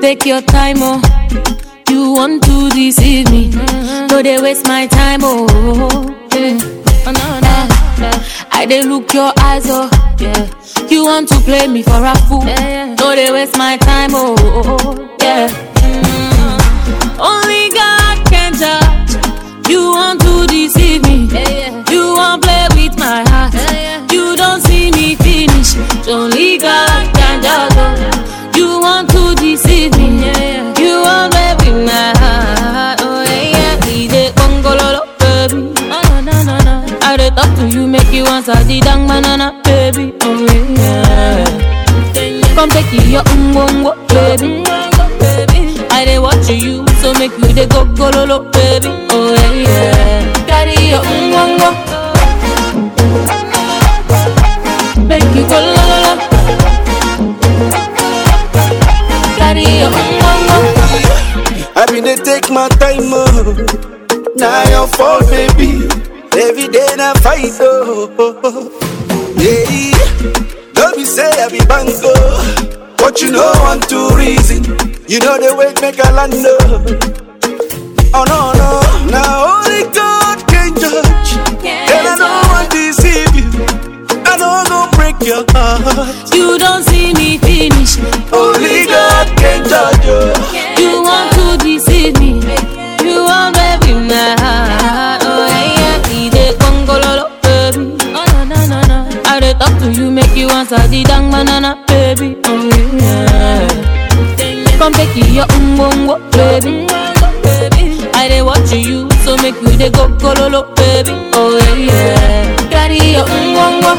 take your time, oh. You want to deceive me. No, they waste my time, oh. Yeah. Oh, I they look your eyes, oh. Yeah. You want to play me for a fool. No, they waste my time, oh. Yeah. she wants a the dang banana, baby. Oh yeah. Come take you your umbongo, baby. I dey watch you, so make you dey go go lolo, baby. Oh yeah. Carry your umbongo. Make you go lo lo lo. Carry your umbongo. I been dey take my time, oh. Now your fault, baby day na fight oh. Yeah, don't be say I be bango. But you know want two reason, you know the way make a land oh. Oh no no now. Talk to you, make you answer the dang banana, baby. Oh, yeah. Come take you your umbongo, baby. I dey watch you, so make you dey go gololo, baby. Oh, yeah. Carry your umbongo.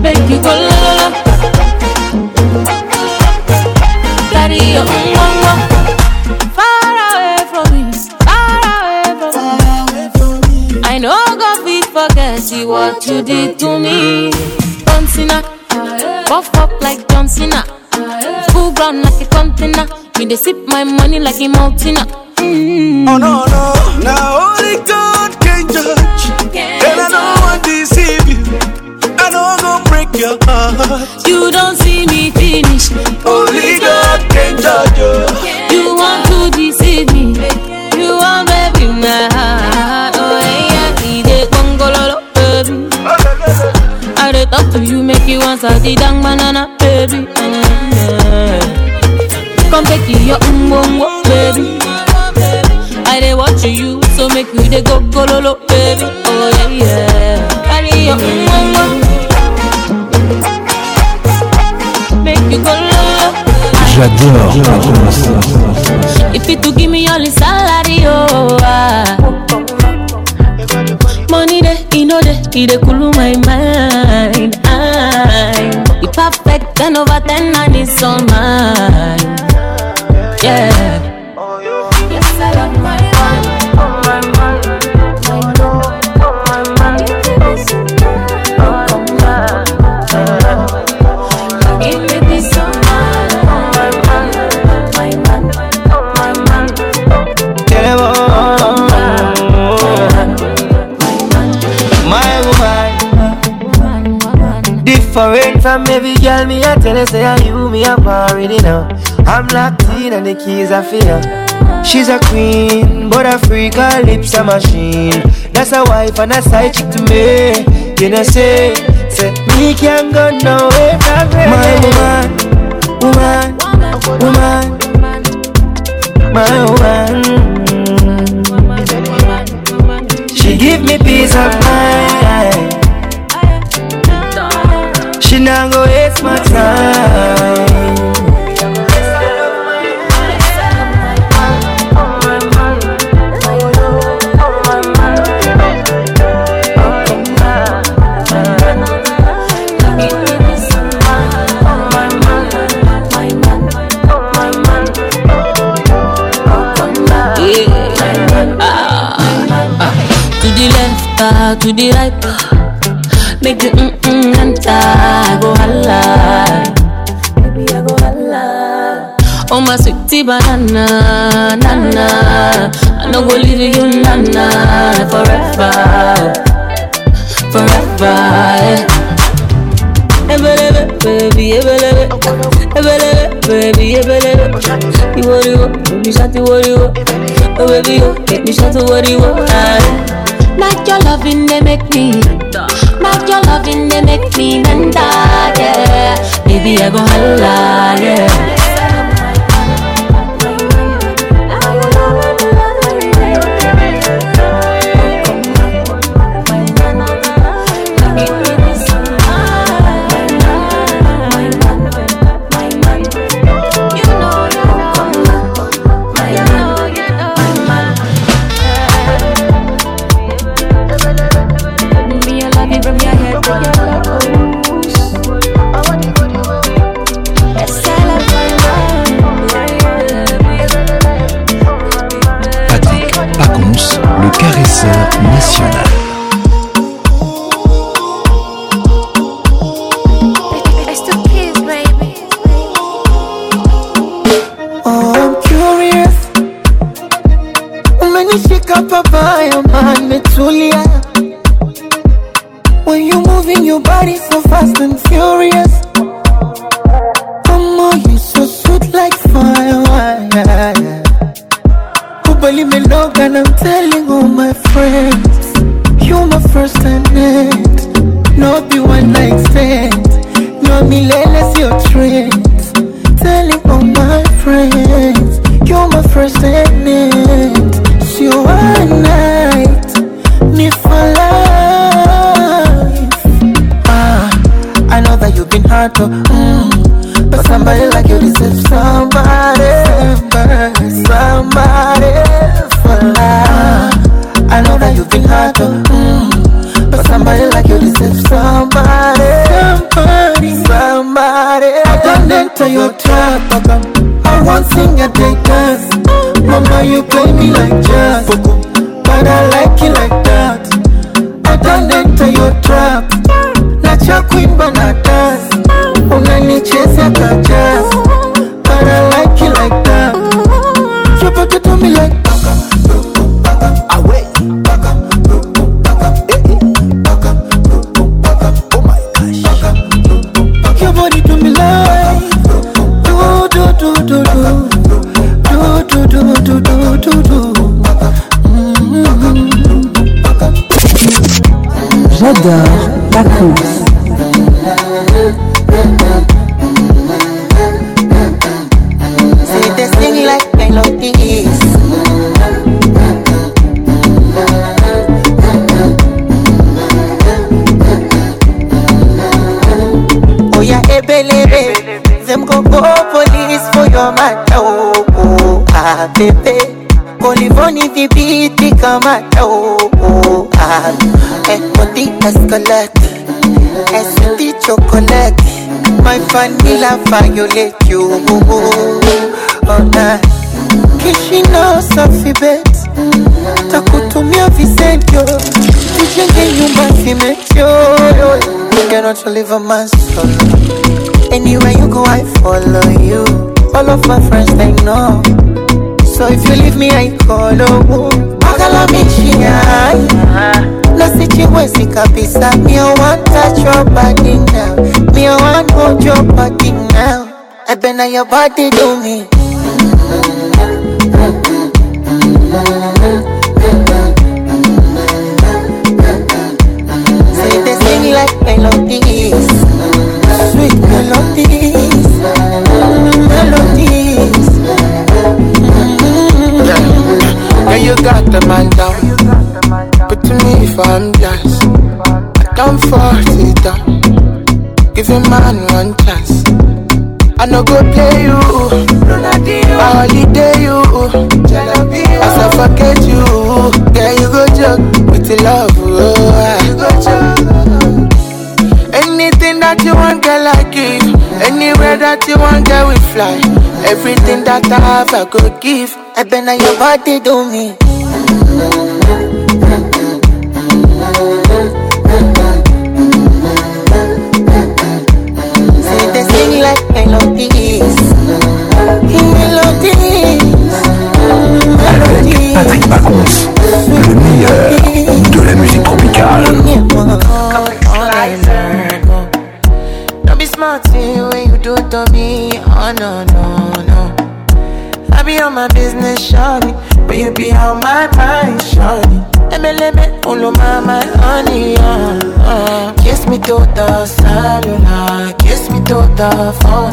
Make you go la la la. Carry your umbongo. what you did to me. John Cena, buff up like John Cena, full ground like a container. Me they sip my money like a mountain. Mm. Oh no no, now only God can judge, and I don't want to deceive you. I don't go break your heart. You don't see me finish. Only God can judge you. Talk to you, make you answer the dang banana, baby. Come take you your umbongo, baby. I dey watch you, so make you dey go go lo lo, baby. Oh yeah, yeah. Carry your umbongo, make you go lo lo. J'adore. If you to give me all the salary, oh. I It a cool my mind. I'm it perfect ten over ten and it's all mine. Yeah. For Foreign from every girl, me I tell her say I you me I'm already now. I'm locked in and the keys I feel. She's a queen, but a freak, her lips a machine. That's a wife and a side chick to me. You know say, say me can't go nowhere from her. My woman, woman, woman, my woman. She give me peace of mind. you not go waste my time. to the ah, right. Ah. Make the mm I go holla. Baby, I go holla. Oh my sweetie banana, nana. I no go leave you, nana, forever, forever. Yeah. ebelebe baby ebelebe ebelebe baby ebelebe iworiwo baby shati woriwo oh baby yo oh, make me worry, woriwo. Oh, eh. na your loving they make me. Mark your loving, they make me mental, yeah. Baby, I go holla, yeah. violate you all night kishina safi bet takutumia visentyo tujenge nyumba simechoyo cannot live a man's Anywhere you go, I follow you. All of my friends, they know. So if you leave me, I call oh. Magalamishiya. No situation kabisa. Me a want touch your body now. Me a want hold your body now now your body do me. Say they sing like melodies, sweet melodies, melodies. Mm-hmm. Yeah. you got the man down, Put to me if I'm just, I'm 40 down. Give a man one no go play you. Ronaldinho, I holiday you. Jalapeno, I forget you. Girl, you go joke with the love. Oh, you go joke. Anything that you want, girl, I give. Anywhere that you want, girl, we fly. Everything that I have, I go give. I been on your body, do me. the phone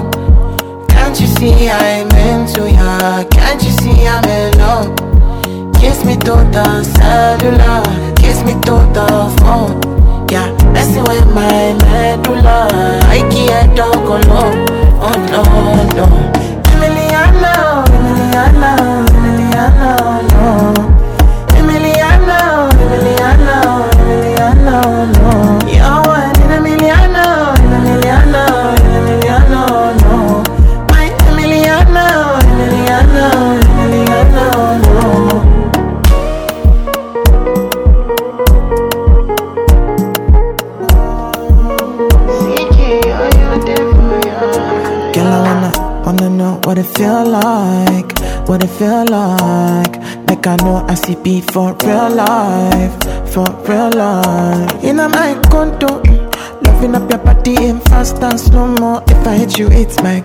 it's my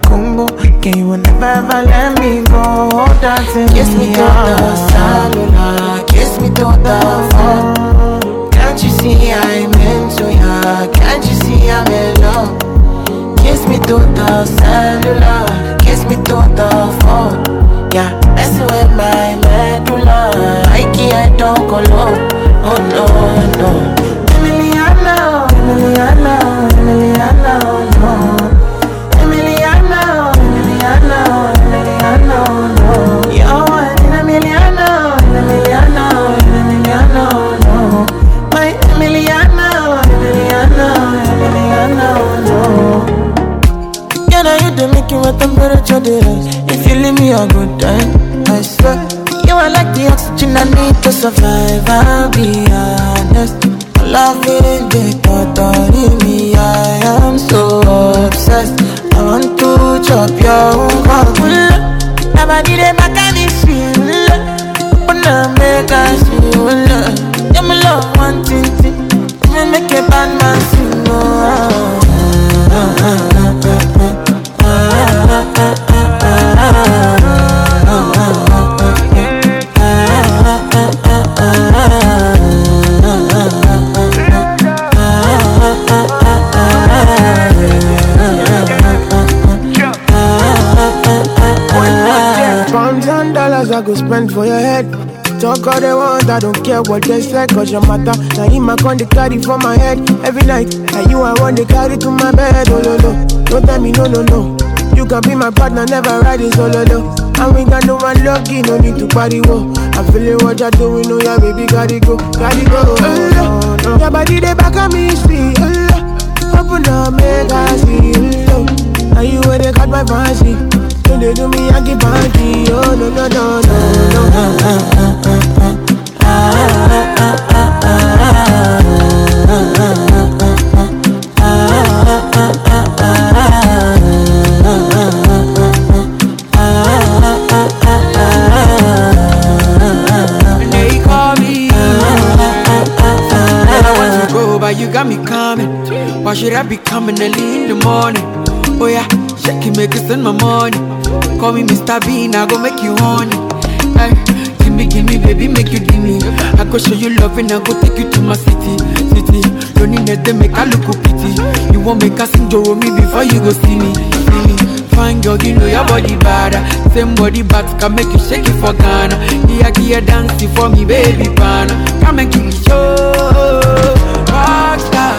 I go just like Ojamata. Now him I come the carry for my head every night. And you I want to carry to my bed. Oh no no, don't tell me no no no. You can be my partner, never ride it solo oh, though. And we got no one lucky, no need to party wo. I'm feeling what you're doing, oh yeah, baby, gotta go, gotta go. Oh, no. Your body they back on me, see. Oh, no. Open up, make I see. Oh, no. you where they cut my fancy. When they do me, I get party. Oh no no no no no. Uh, uh, uh, you got me coming. Why should I be coming early in the morning? Oh yeah, shake it, make it send my money. Call me Mr. Bean, I go make you honey. Hey me, give me, baby, make you give me. I go show you love and I go take you to my city, city. Don't Loneliness they make I look pretty. You won't make sing enjoy me before you go see me, see me. Fine girl, you know your body bad. Same body bad can make you shake it for Ghana. Here, here, dancing for me, baby, pana. Come and give me show, rockstar.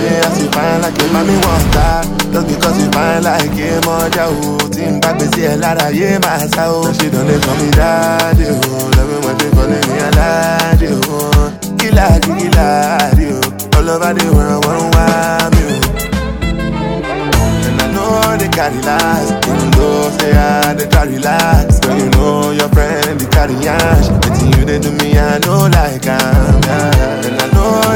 ṣe as you fine like it, mami wọn ta. Just because you fine like it, mọ̀já o. Tí n bá gbèsè ẹ̀ lára yé máa sá o. Ṣé ṣìdán lè kàn mí dáadé o? Lọ́wọ́ ìwọ̀n ṣe kàn lè ní aládé o. oh. Gila, gila, àdé o. Ọlọ́bàdé wọ̀ràn wọ́n ń wá want you. And I know they carry lies, even though they are. they try relax. But you know your friend they carry ash, it's you they do me I know like I'm. Yeah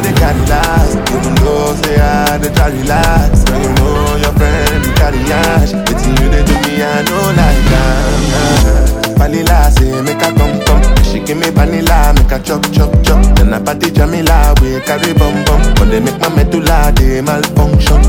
they carry last. Even though say I they try relax. When you know your friend you carry ash, it's you they do me I know like that. Vanilla say make a come come. She give me vanilla make a chop chop chop. Then I party Jamila we carry bum bum. But they make my medulla they malfunction.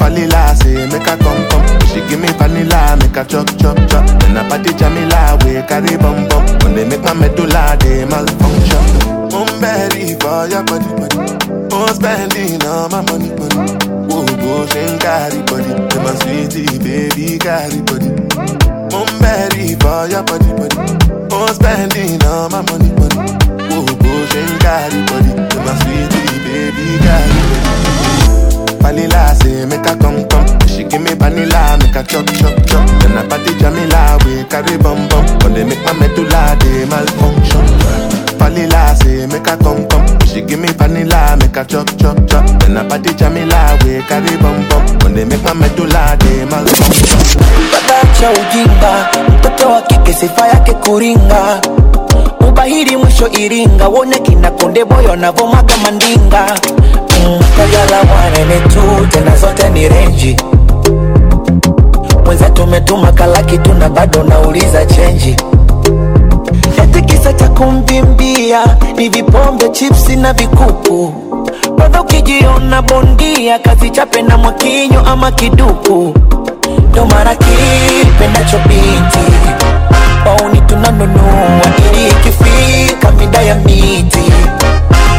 Vanilla say make a come come. She give me vanilla, make a chop chop chop. Then I party Jamila, we carry bum bum. When they make my medulla, they malfunction. Mmbeli for your body, body. Oh, spending all my money, money. Oh, bullshit, carry body. To my sweetie, baby, carry body. Mmbeli for your body, body. Oh, spending all my money, money. Oh, bullshit, carry body. To my sweetie, baby, carry body. Vanilla, say, make her come, come. She give me vanilla, make her chop, chop, chop. Then I party Jamila, we carry bum, bum. When they make my medulla, they malfunction. vanilla, say make a come come. She give me vanilla, make a chop chop chop. Then I party jamila, we carry bum bum. When they make my medulla, they must bum bum. Baba cha ujinga, mtoto wa kike sifa yake kuringa. Ubahiri mwisho Iringa, wone kina konde boyo navomaga mandinga. Mm, kajala wane ni tu, tena zote ni renji mwenzetu umetuma kitu na bado nauliza chenji kisa cha kumbimbia ni vipombe, chipsi na vikuku. Bado ukijiona bondia, kazi chape na mwakinyo ama kiduku, ndo mara kipendacho biti pauni tunanunua, ili ikifika mida ya miti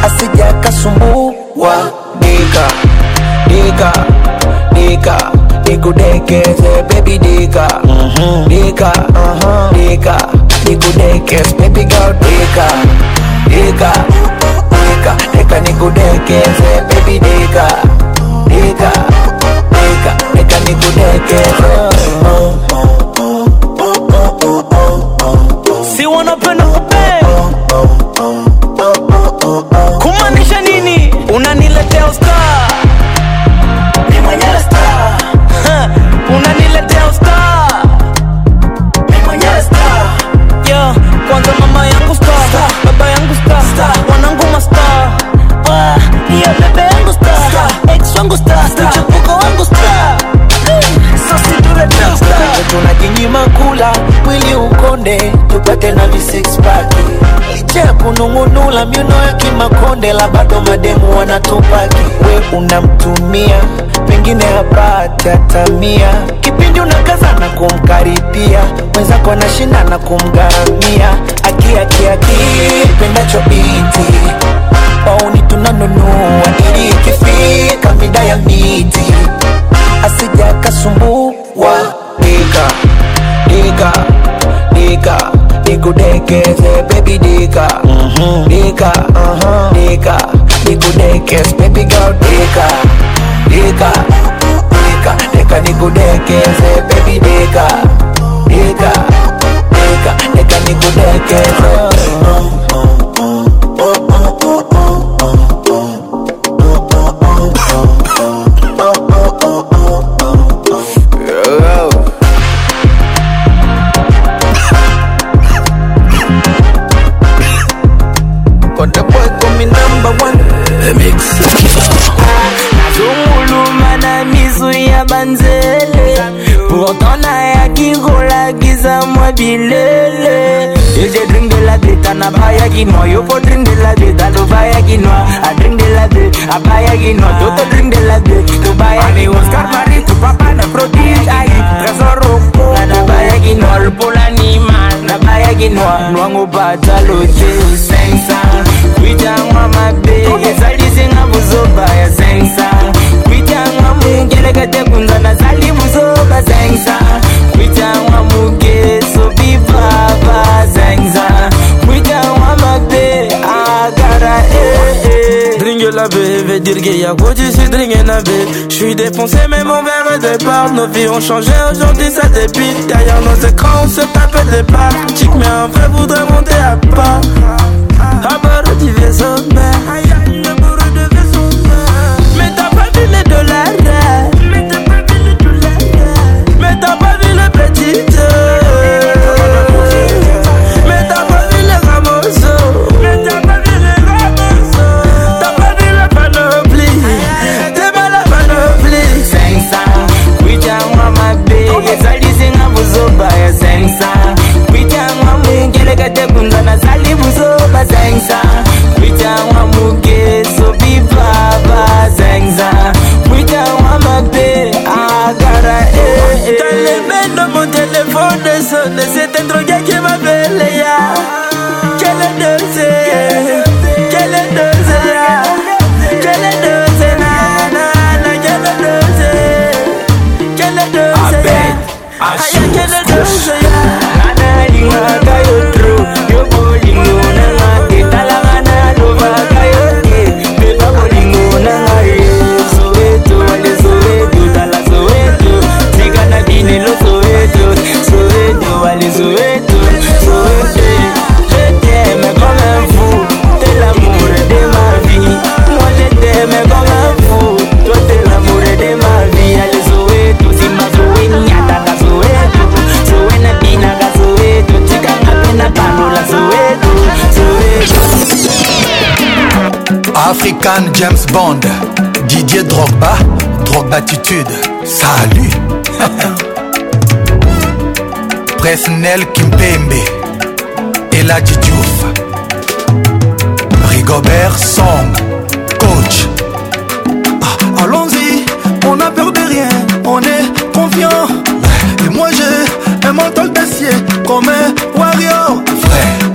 asija kasumbua. dika dika dika nikudekeze baby dika. Mhm. dika. Uh-huh. dika. nikudekes baby girl deka deka deka deka nikudekes eh, baby deka deka deka deka nikudekes eh. Si wanapenda kupenda eh. wangu star mchapuko wangu star tunajinyima kula mwili ukonde tupate na vi licha ya kunung'unula miuno ya kimakonde la bado mademu wanatupaki we unamtumia pengine hapata tamia kipindi unakaza na kumkaribia mwenzako na kumgharamia akiakiaki pendacho mtandaoni tunanunua ili ikifika mida ya miti asija kasumbua dika dika dika nikudekeze bebi dika dika dika nikudekeze bebi girl dika dika dika dika nikudekeze bebi dika dika dika dika nikudekeze ilele yeje drink de la beta na baya gino yo po drink de la beta do baya gino a drink de la de a baya gino do to drink de la de do baya ni oscar mari tu papa na prodig ai trezoro po na baya gino al pola ni ma na baya gino no ngo bata lo je sensa kuita ngwa ma be ye sali singa buzo baya sensa kuita ngwa mungele kate kunza na sali buzo ba sensa Eh, eh. dire Je suis défoncé, mais mon verre est de Nos vies ont changé, aujourd'hui ça dépite. Derrière nos écrans, on se tape des parts. Chic, mais un vrai voudrait monter à part. À bord du vaisseau, mais. Mais t'as pas vu mes dollars. koleka te kunza nazali buzo bazengza mwitangwa muke sobi baba zengza mwitangwa mabe agara e eh, eh, eh. talebendo motelefone sone sete James Bond, Didier Drogba, attitude, salut. (laughs) Presnel Kimpembe, Eladji Diouf, Rigobert Song, coach. Ah, allons-y, on n'a peur de rien, on est confiant. Et moi j'ai un mental d'acier comme un warrior.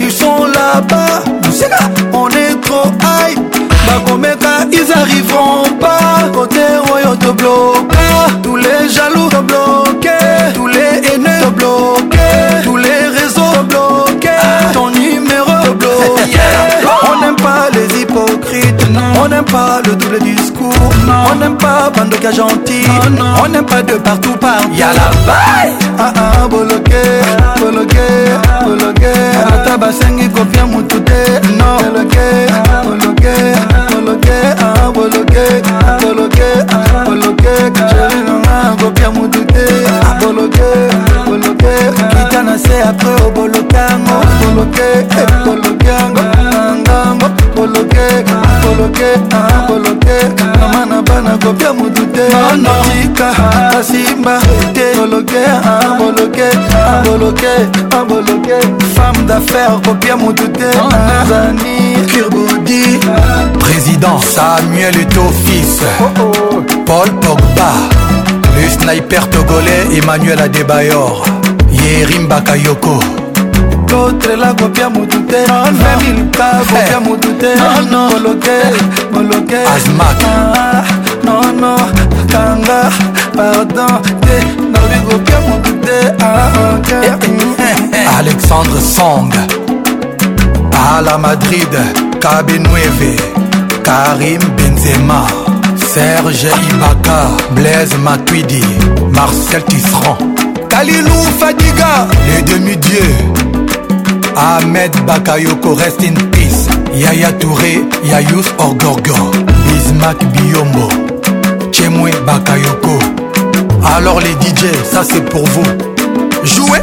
ils sont là-bas, c'est là ils arriveront pas côté te bloqué tous les jaloux bloqués tous les haineux bloqués tous les réseaux bloqués ton numéro bloqué on n'aime pas les hypocrites on n'aime pas le double discours on n'aime pas Pandoca gentil on n'aime pas de partout par y'a la baille ah ah bloqué bloqué bloqué ata il faut mutu te non bloqué bloqué koloke akoloke akoloke akoloke chéri nanga kopia mutu te akoloke akoloke okita na se apres obolokango akoloke ekolokiango nangango akoloke akoloke akoloke mama na bana kopia motu te notika asimba te koloke akoloke akoloke akoloke femme d'affaire kopia motu te nazani kirbudi président samuel eto fils oh, oh. paul pogba le sniper togolais emmanuel adebayor yerim bakayoko kotrela kopiamo dute femilka kopiamo dute moloke moloke nono kanga pardon te nalobi kopiamo dute alexandre song à la madrid kabenueve karim benzema serge ibaka blaise matuidi marcel tisserand kalilou fadiga les demi-dieux Ahmed Bakayoko rest in peace Yaya Touré Yayous Orgorgor Bismack Biombo Chemwe Bakayoko Alors les DJ ça c'est pour vous Jouez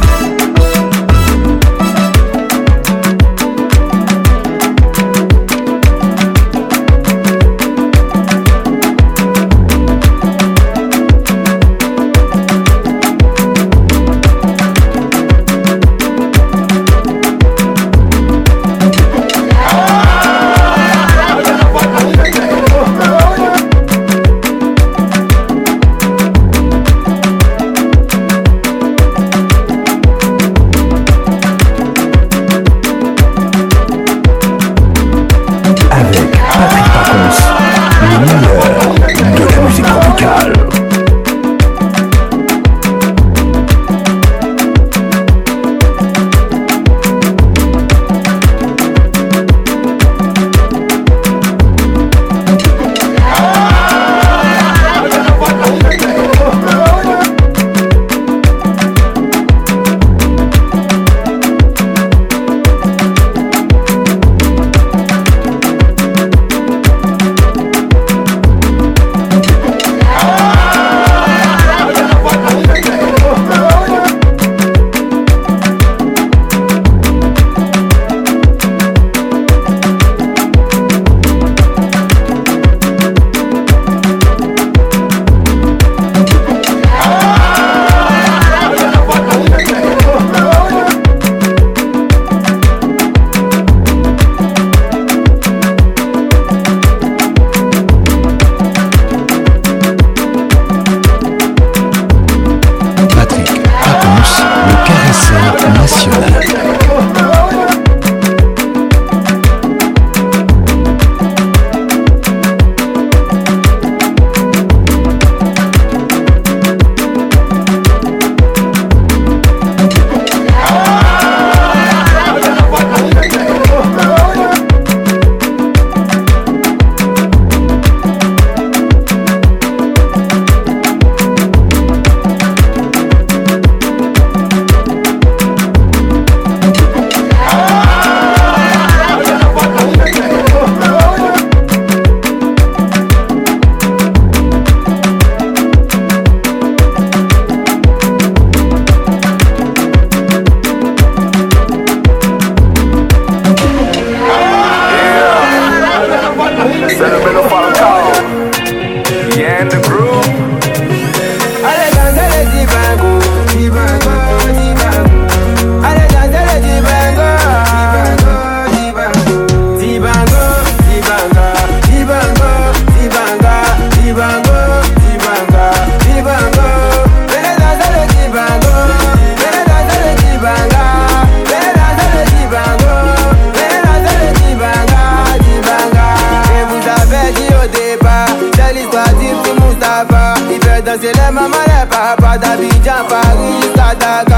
da,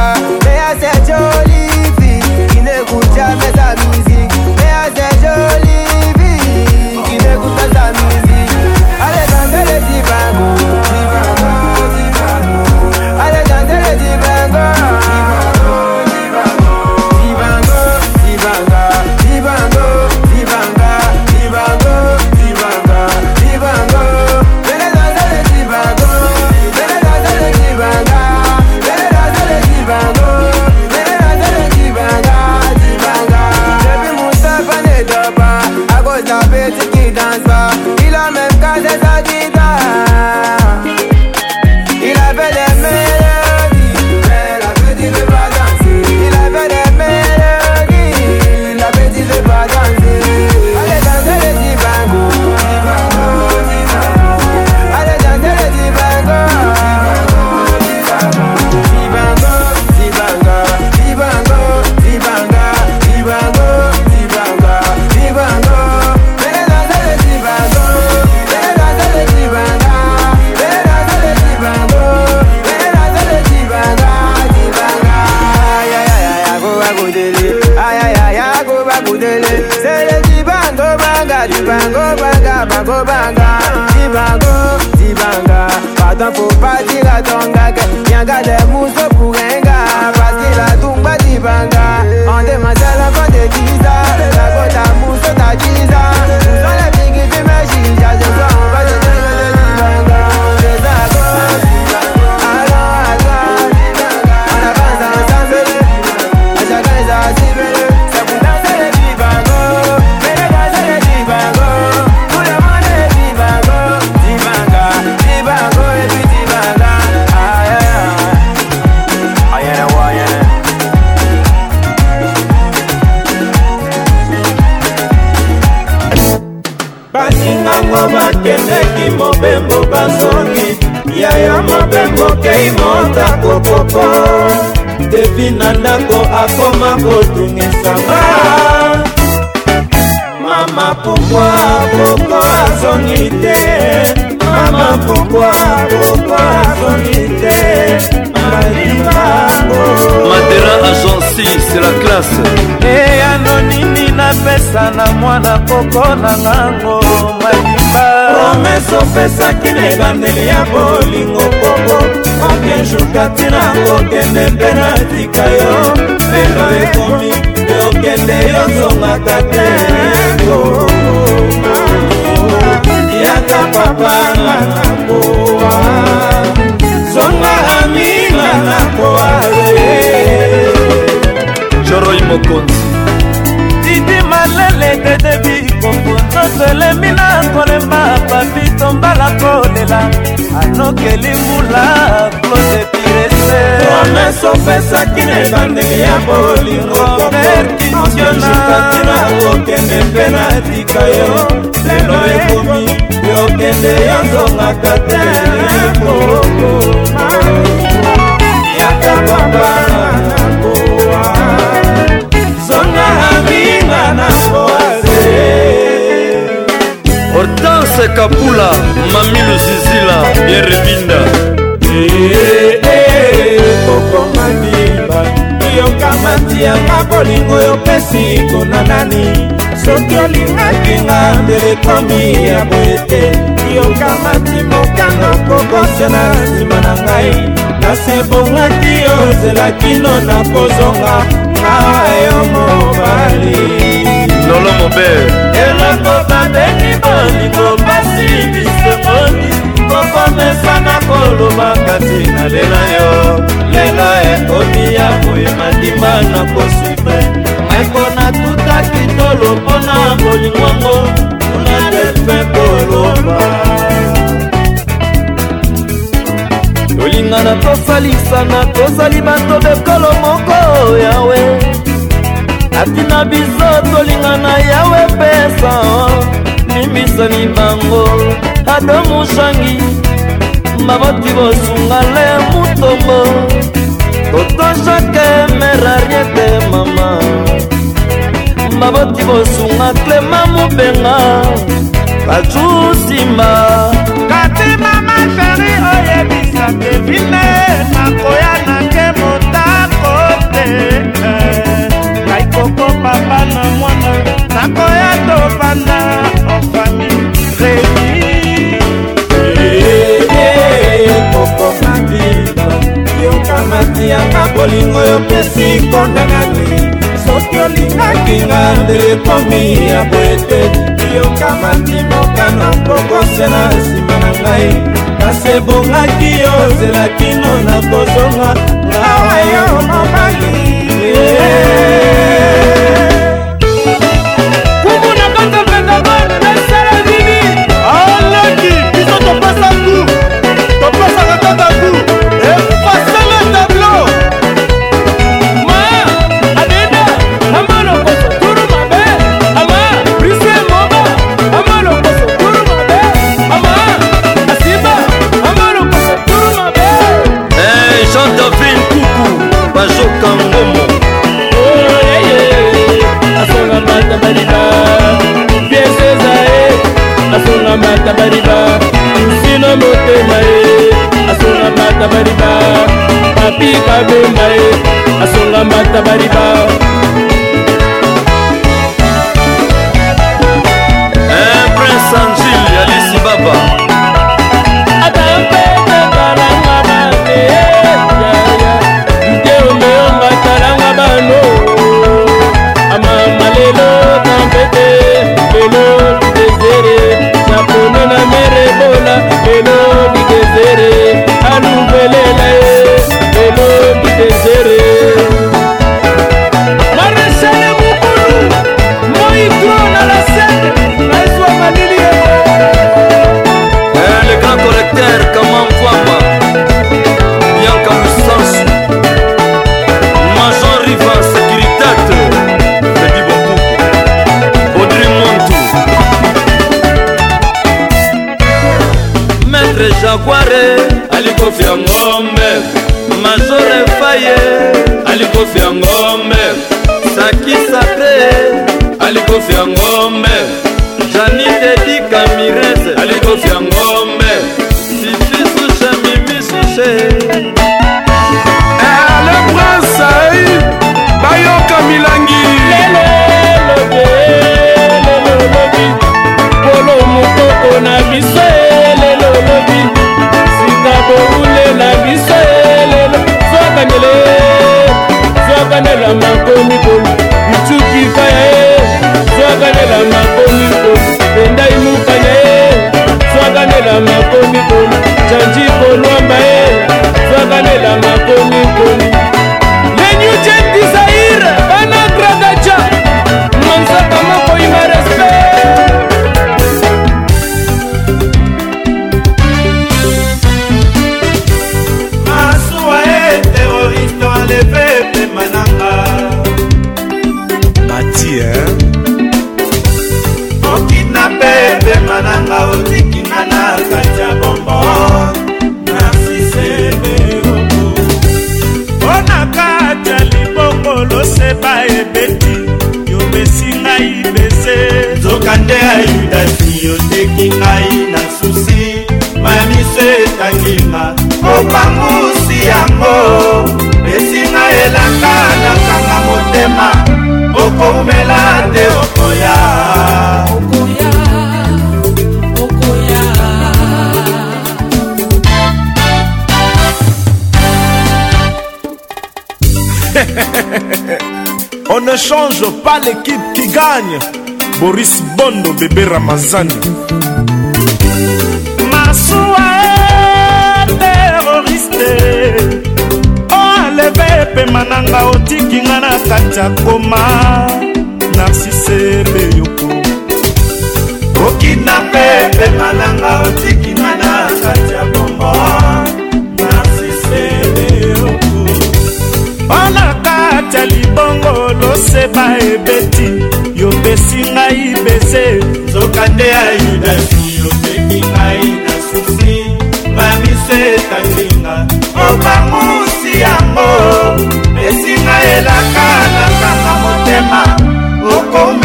akimi na ndako akoma kotungisanga mama pokwa poko azongi te mama pokwa poko azongi te madera agenci c'est la classe eyano eh, nini napesa na mwana poko na ngango malimba promese opesaki na ebandeli ya bolingo poko makenjuka ntina kokende mpe natika yo lelo ekomi yokende yozongaka te yaka papa nga nakoa zonga aminga nakoa joroi mokonzi didi malele dedebi kombo nyonso elemi na kolemba papi nyonso mbala kolela anokeli mbula klode pirese opesaki na ebandeli ya bolingoerkiona kokende mpe na tika yo lelo ekomi yokende yozongaka te ekoko yaka papa prince kapula mami luzizila bierebinda kokoma liba yokamati yanga bolingo yopesi kona nani soki olingakinga telekomi ya boye te yokamati mokano kokosela nsima na ngai nasebongaki ozelakino na kozonga na yo mobali lolo mobele eloko babeni bolingo pasi biseponi kokomesa na koloba kati nalela yo lelo ekomi ya boye mandimba na kosupe ekona tutaki tolo mpona bolingongo kuna defe koloba tolinga na kosalisana tozali bato bekolo moko yawe atina biso tolinga na yawe pesa nimbisani bango adomushangi maboti bosunga le mutombo totoshake merariete mama maboti bosunga klema mobenga bajusimba kati mama sheri oyebisa kevine nakoya nake motako te moko papa na mwana nakoya tovanda ofami remi eh, moko mabino yoka mati yanga bolingo yopesi kondanani soki olingaki nga ndele ekomi ya boete yoka mati mokano kokosela nsima na ngai kasi ebongaki yo ozela kino na kozonga ngawa yo mobali eh. mata bariba nsino motema ye asonga mata bariba papi kabemba ye asonga mata bariba makware alikofi ya ngombe mazore faye alikofi ya ngombe sakisa te alikofi ya ngombe janite dikamires alikofi ya ngombe zokanela makomi koni bicukika ya ye zokanela makomi koni endai mukanya ye zokanela makomi koni janji okoumela te okoya On ne change pas l'équipe qui gagne. Boris Bondo, bébé Ramazani. Masso motema na nga otiki nga na kati ya koma narsise beyoko okina mpe pema na nga otiki nga na kati ya bombo narsise beyoko mpo na kati ya libongo loseba ebeti yopesi ngai beze nzoka nde ya yudafi yopeki ngai na susi mamisetanginga obango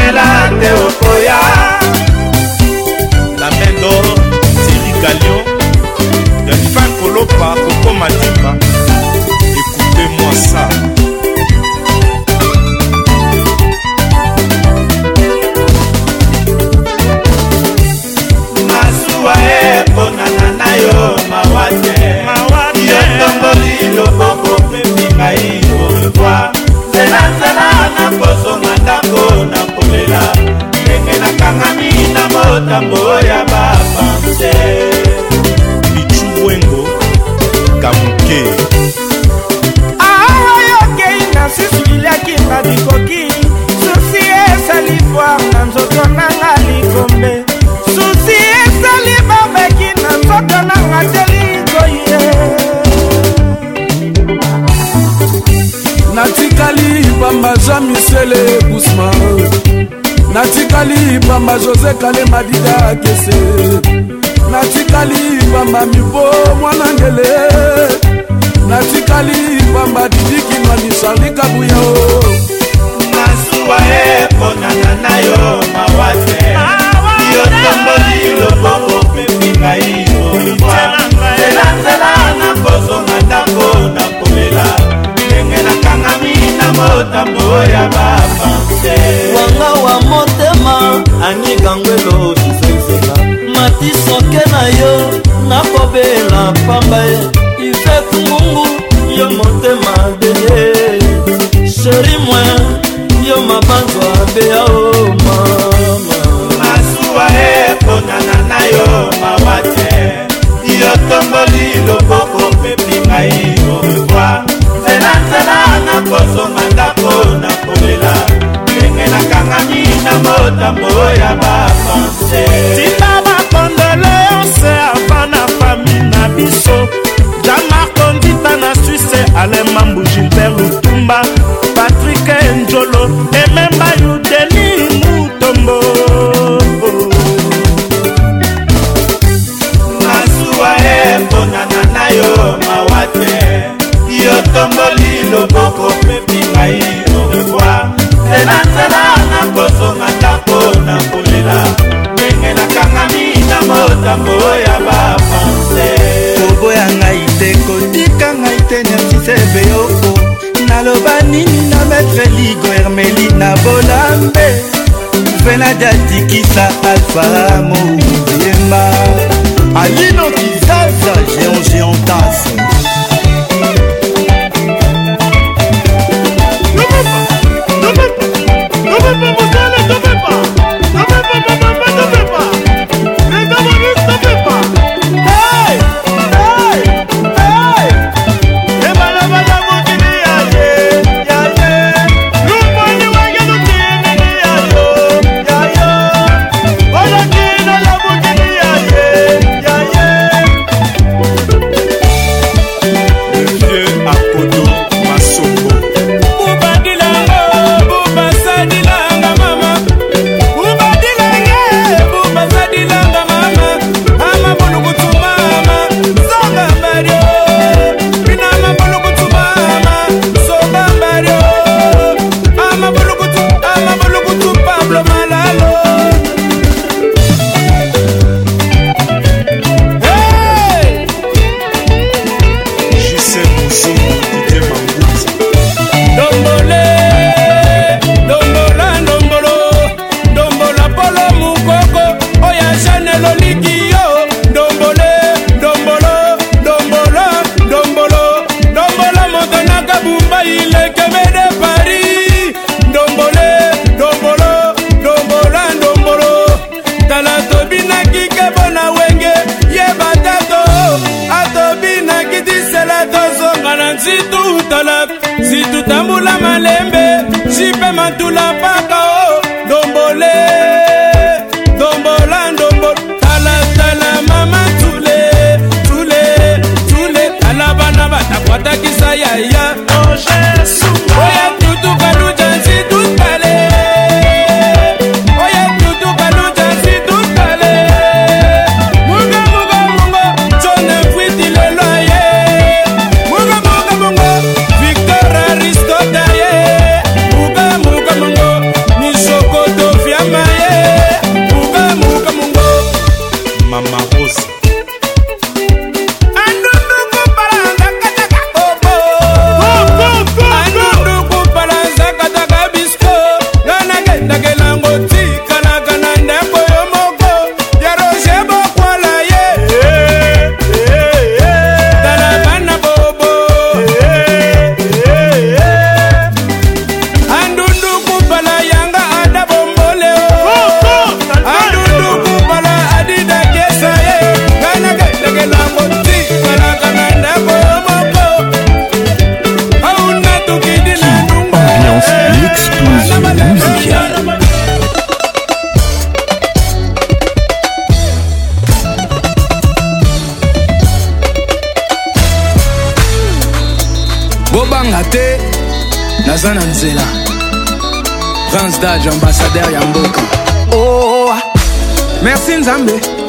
komela te okoya lamendo tirikalion yanifan kolopa kokoma tika ekute mwasa masuwa eponana na yo mawate yotongoli loboko pepi ngai orevoi nzelanzela na poso makambo ya bapanse bicuwengo kamuke ayokei na susi liliakinga bikoki susi esali voir na nzoto nanga likombe susi esali babeki na nzoto nanga te likoye natikali pamba jean misele gusman natikali pamba jose kalema dida kese natikali pamba mipo mwana ngele natikali pamba didikinwani charli kabuya o masuwa eponana na yo mawate yo tomboli loboko pepingai oibwa motambo ya bapanse wanga wa motema anikangwelo kisenzela matisoke na yo nakobela pamba ye ifet mungu yo motema beye sheri mwe yo mabanzo abeya o mama masuwa eponana na yo mawa te yotomboli loboko pepi ngai orevoir nzelanzela nakosonga nzela ndenge nakangami na motambo ya bapanse tina bakondoleonse ava na fami na biso jamarko ndita na swise alemambu gilbert lutumba patrik enjolo ememba yudeni mutombo masuwa eponana na yo mawa te yo tomboli loboko pepi ngai pourquoi selasela nakosongaka mpo na kolela ndenge nakangami na motambo ya bapanse koboya ngai te kotika ngai te netisebeoko naloba nini na maître ligo hermeli na bolambe venadi atikisa alfa moyema alino kizaza géon géontas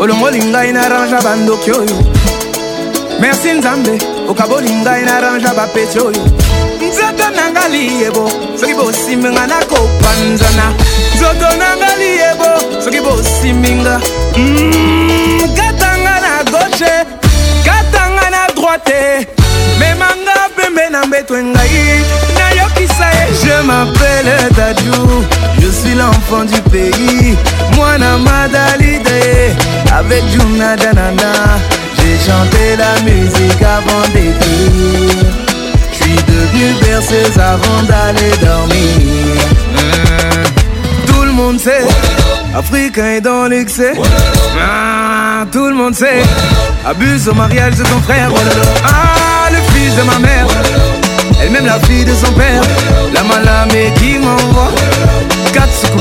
olongoli ngai naranja bandoki oyo merci nzambe okaboli ngai naranja bapeti oyo nzoto nanga liyebo soki bosiminga nakopanzana nzoto nanga liyebo soki bosiminga mm, katanga na gauche katanga na droite memanga pembe na mbeto engai nayokisa ye je mapele tadiu je suis l'enfant du pays mwana madalide Avec Jumna Danana, j'ai chanté la musique avant d'écrire. Je suis devenu berceuse avant d'aller dormir. Hmm. Tout le monde sait, Africain est dans l'excès. Ah, tout le monde sait, abuse au mariage de ton frère. Ah, le fils de ma mère. Elle même la fille de son père La malamée qui m'envoie Katsuku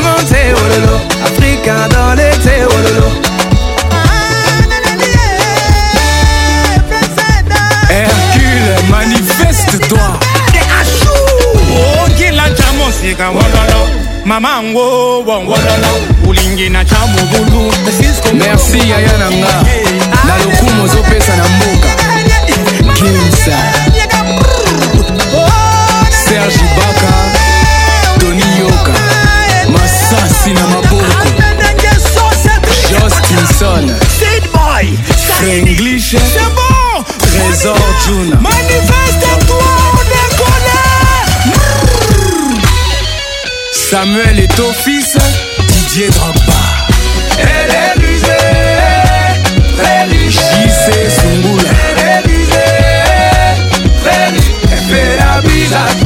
le monde c'est ololo Africain dans l'été ololo Hercule manifeste-toi mama ngo wongololo ulingi na cha mobulu merci yaya na nga na lokumu ozopesa na mboka kimsa serge bak kati na maboko jostinson frenglish bon. trésor juna samuel et ton fils didier drogba elle est rusée très riche jc sungula elle est rusée très riche elle fait la bise à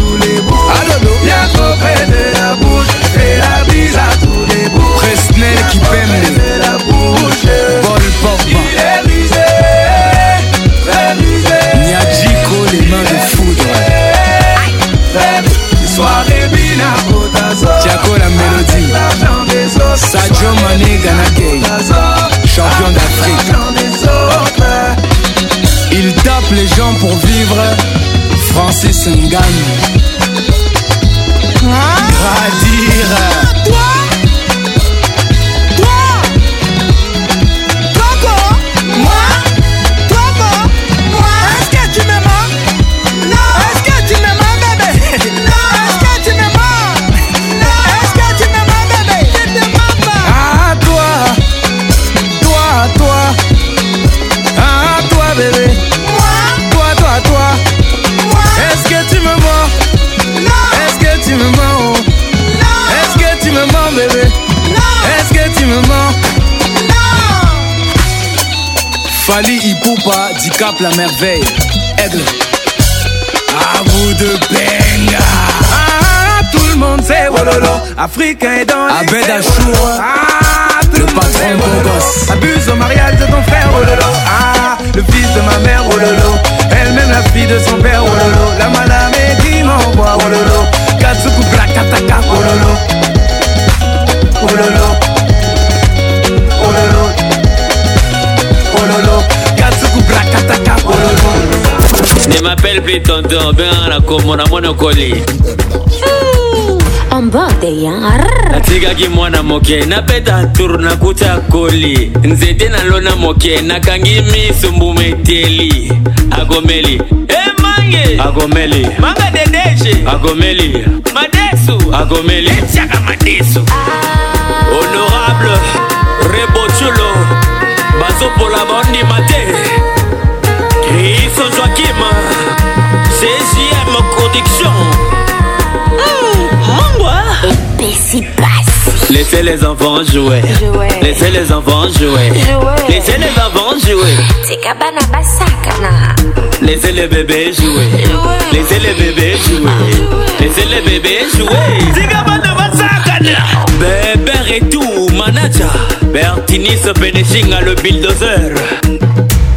qui pèment la bouche Paul Pogba Il est misé très les mains de foudre Soirée Bina Botazo Tiako la mélodie Sadio Mané Champion d'Afrique Il tape les gens pour vivre Francis Ngannou ah. Gradir Ali Ipupa, du Cap la merveille. Aigle. À vous de benga. Ah, ah, ah, tout le monde sait oh lolo Africain est dans les ah, ah, tout le monde sait Wololo. Oh abuse au mariage de ton frère oh lolo Ah, le fils de ma mère lolo Elle-même la fille de son père lolo La madame est dit oh lolo Katsuku lolo Oh lolo Oh lolo brakataka bololo ne m'appelle plus tonton bien la komona monokoli natikaki mwana moke napeta tour nakuta koli nzete nalona moke nakangi miso mbumeteli akomeli emange eh, akomeli manga dedeshe akomeli madesu akomeli etiaka madesu ah. honorable rebotulo bazopola bandima te Laissez les enfants jouer. Laissez les enfants jouer. Laissez les enfants jouer. Laissez les bébés jouer. Laissez les bébés jouer. Laissez les bébés jouer. Bébé et tout, manager. Bertini se à le bulldozer.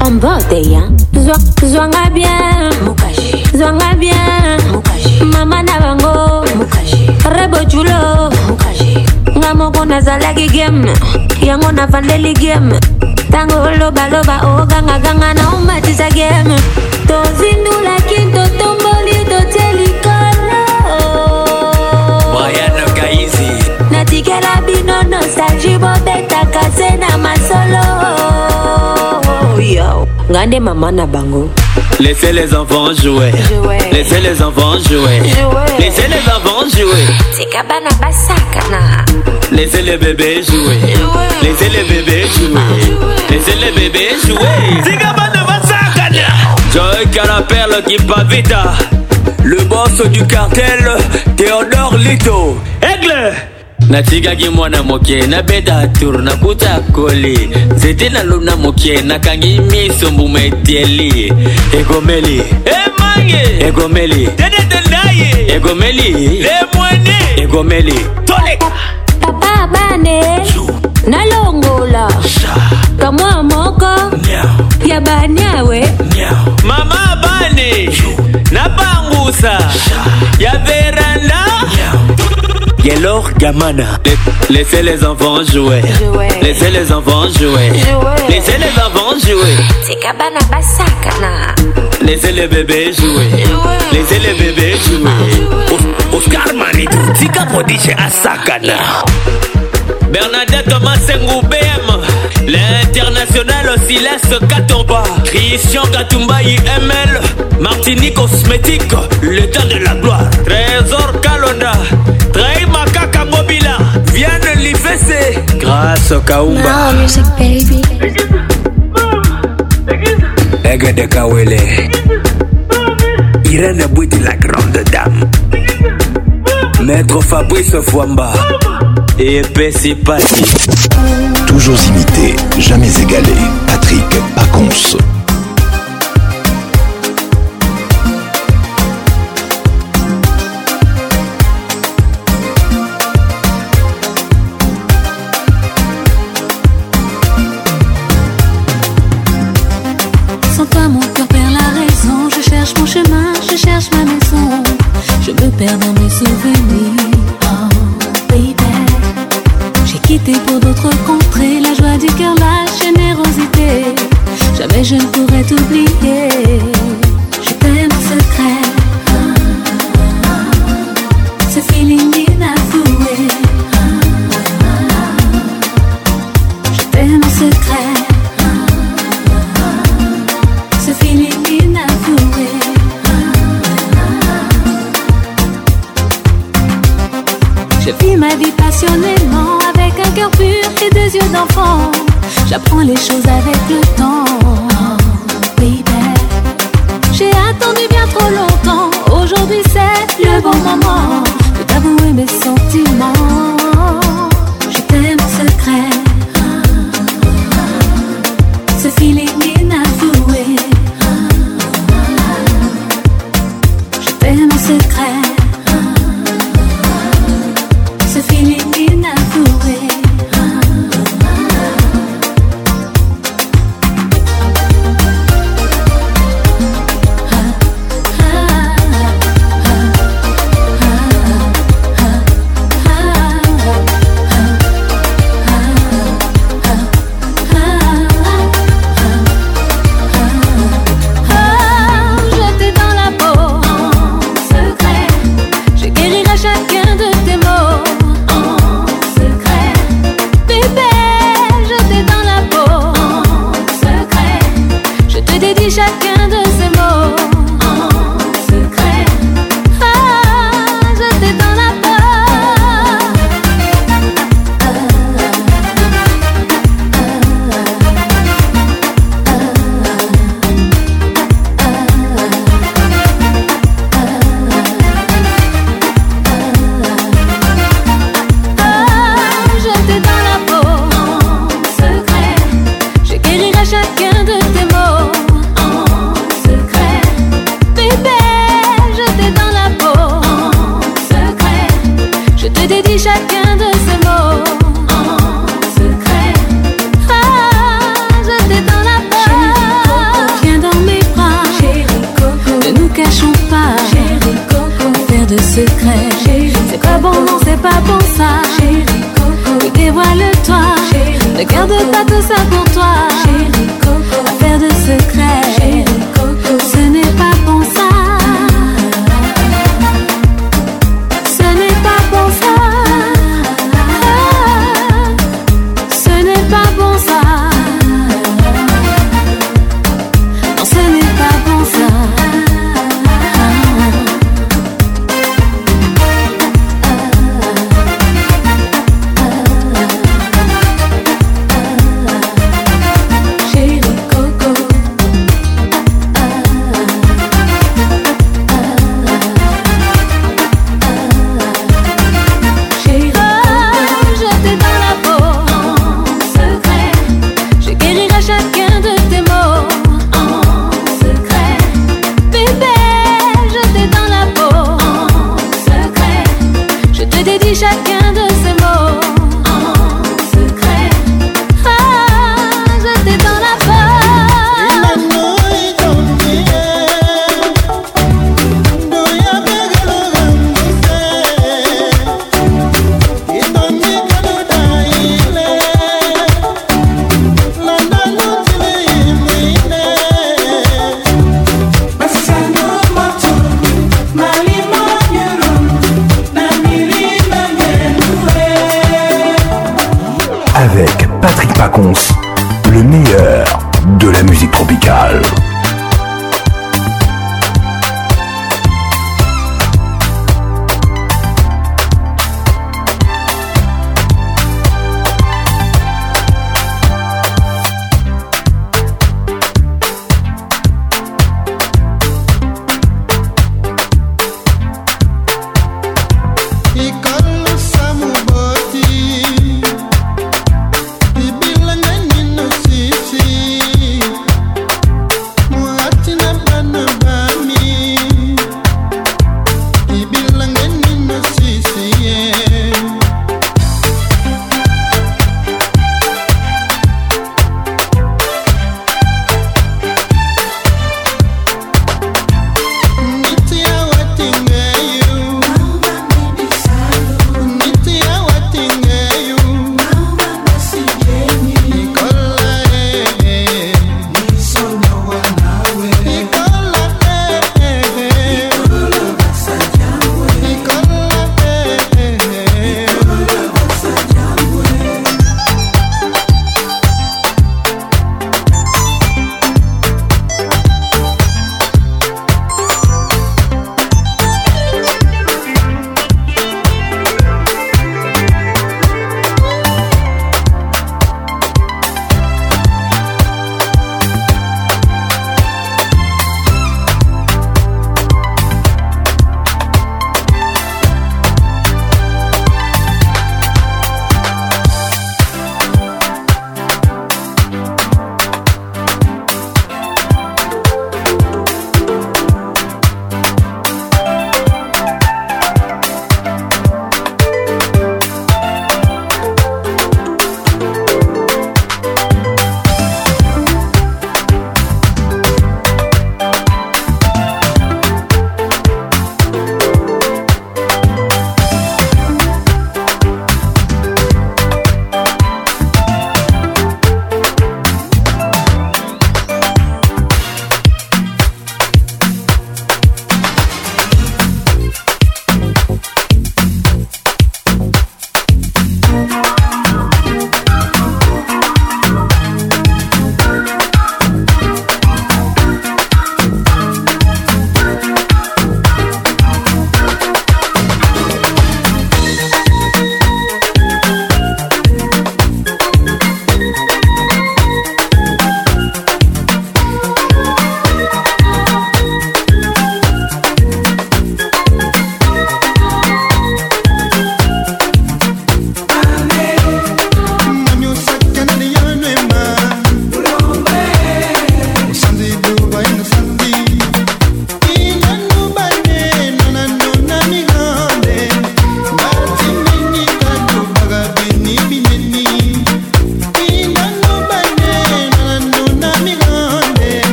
hein. ya zwanga bien a bien mama Navango Mukashi. rebo julo yango nazalaki game yango navandeli game ntango olobaloba ogangaganga naumatisa game tozindulaki totomboli totie likolo natikela bino nostalgi bobetaka se na masolo yo nga nde mama na bango Laissez les enfants jouer. jouer. Laissez les enfants jouer. jouer. Laissez les enfants jouer. C'est cabana basakana. Laissez les bébés jouer. Laissez les bébés jouer. Laissez les bébés jouer. Zigaba de Vassakana. Joy Carapelle qui va vite. Le boss du cartel, Théodore Lito. Aigle! natikaki mwana moke nabeta tur nakuta koli nzete nalona moke nakangi miso mbuma etieli egomeli emange egomeli dedetendai egomeli lemwene egomeli toleka bane nalongola kamwa moko ya banyawe mama bane napangusa ya veranda Yelor Gamana Laissez les enfants jouer Laissez les enfants jouer Laissez les enfants jouer C'est Tikabana basakana Laissez les bébés jouer Laissez les bébés jouer Oscar Manitou Tika Prodige Asakana Bernadette Massengu BM L'international Silas Katomba Christian Katumba IML Martini Cosmétique Le temps de la gloire Trésor Kalonda Trahi Makaka Mobila Vianne Livese Grâce Kaumba music baby Egede Kawele Irene Bouti la grande dame Maître Fabrice Fouamba et épais Toujours imité, jamais égalé. Patrick Pacons.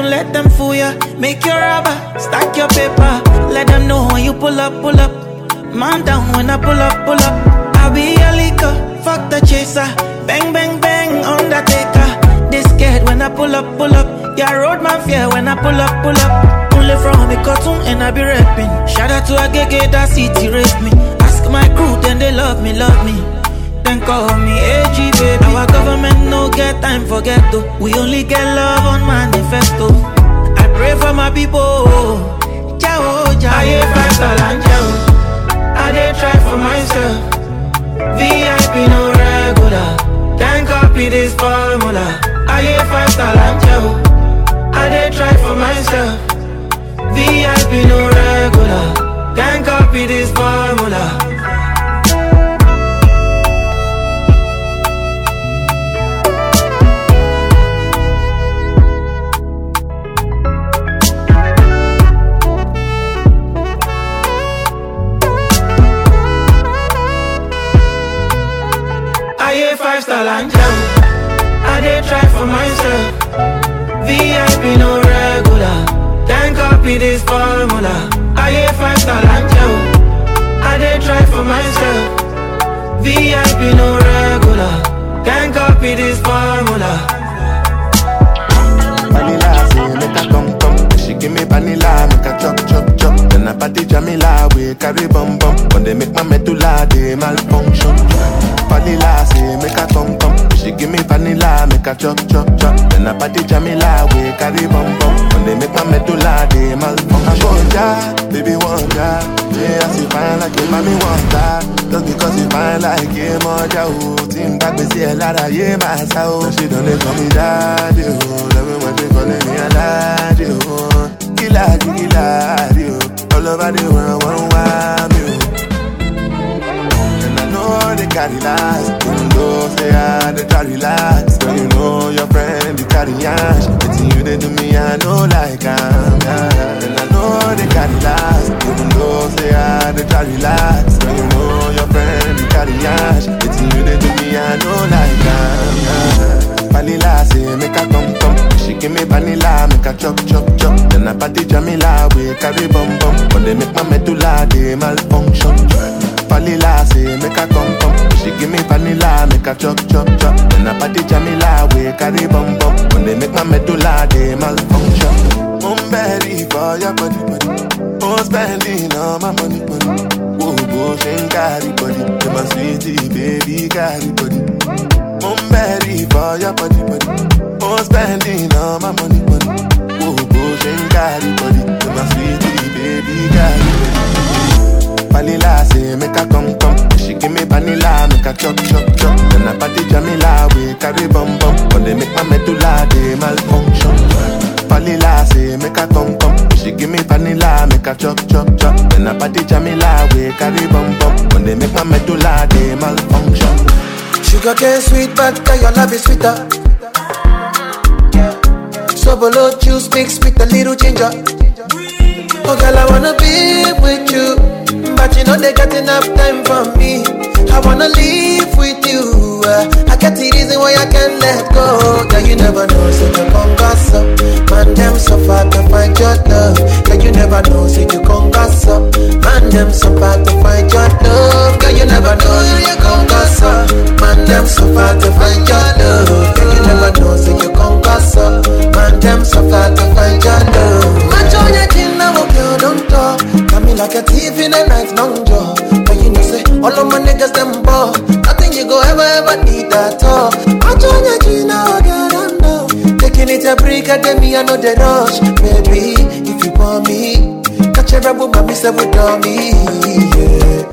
don't let them fool ya. Make your rubber, stack your paper. Let them know when you pull up, pull up. Man down when I pull up, pull up. I be a leaker, fuck the chaser. Bang, bang, bang, undertaker. They scared when I pull up, pull up. Yeah, road mafia when I pull up, pull up. Pull it from me cotton and I be rapping. Shout out to Agege that city raise me. Ask my crew, then they love me, love me. Can call me AG baby. Our government no get time for ghetto. We only get love on manifesto. I pray for my people. Ciao, ciao. I ain't five dollar ciao. I did try for myself. VIP no regular. Can't copy this formula. I ain't five dollar ciao. I did try for myself. VIP no regular. Can't copy this formula. fall and jam. I did try for myself. VIP no regular. Then copy this formula. I ain't five star and jam. I did try for myself. VIP no regular. Then copy this formula. Vanilla, say make a come come. She give me vanilla, make a chop chop a party Jamila we carry bum bum. When they make my medulla they malfunction. Vanilla say make a thump come. She give me vanilla make a chop chop chop. Then a party Jamila we carry bum bum. When they make my medulla they malfunction. ya, baby ya, yeah I see fine like it, mommy that. Just because you fine like it, mother oh. Team back we see a lot of yeah my soul. She don't let call me daddy oh. Love me when they calling me a daddy oh. Killer, killer, your love I do when I wanna wild you. And I know they carry lies, even though they are the carry lies. But you know your friend be carry ash. It's you they do me, I know like I'm. Yeah. And I know they carry lies, even though they are the carry lies. But you know your friend be carry ash. It's you they do me, I know like I'm. Yeah. Vanilla, say make a come come. She give me vanilla, make a chop chop chop. Then I party Jamila, we carry bum bum. But they make my medulla, they malfunction. Vanilla, say make a come come. She give me vanilla, make a chop chop chop. Then I party Jamila, we carry bum bum. But they make my medulla, they malfunction. Mumberi for your body body. Oh, spending all my money money. Oh, go, she carry body. You're my sweetie, baby, carry body. Mumberi via body body. More oh, spending all my money money. Oh, bullshit, carry body. To my sweetie, baby, carry body. Vanilla say make her come come. She give me vanilla, make her chop chop chop. Then I party Jamila, we carry bum bum. when they make my medulla they malfunction. Vanilla say make her come come. She give me vanilla, make her chop chop chop. Then I party Jamila, we carry bum bum. when they make my medulla they malfunction. Sugar cane sweet, but your love is sweeter. So below juice mixed with a little ginger. Oh girl, I wanna be with you but you know they got enough time for me. I wanna live with you. Uh, I get the reason why I can't let go. Girl, you never know, so you come up. Man, them so far to find your love. Girl, you never know, so you come up. Man, them so far to find your love. Girl, you never know, so you come up. Man, them so far to find your love. Girl, you never know, so you come gossip. Man, them so far to find your love down, don't talk. Got me like a thief in a night. don't draw. But you know, say, all of my niggas, them ball. Nothing you go ever, ever need at all. I join your Gina, I know. Taking it a break, I get me, I know the rush. Baby, if you want me. Catch a rebel, but me say with me.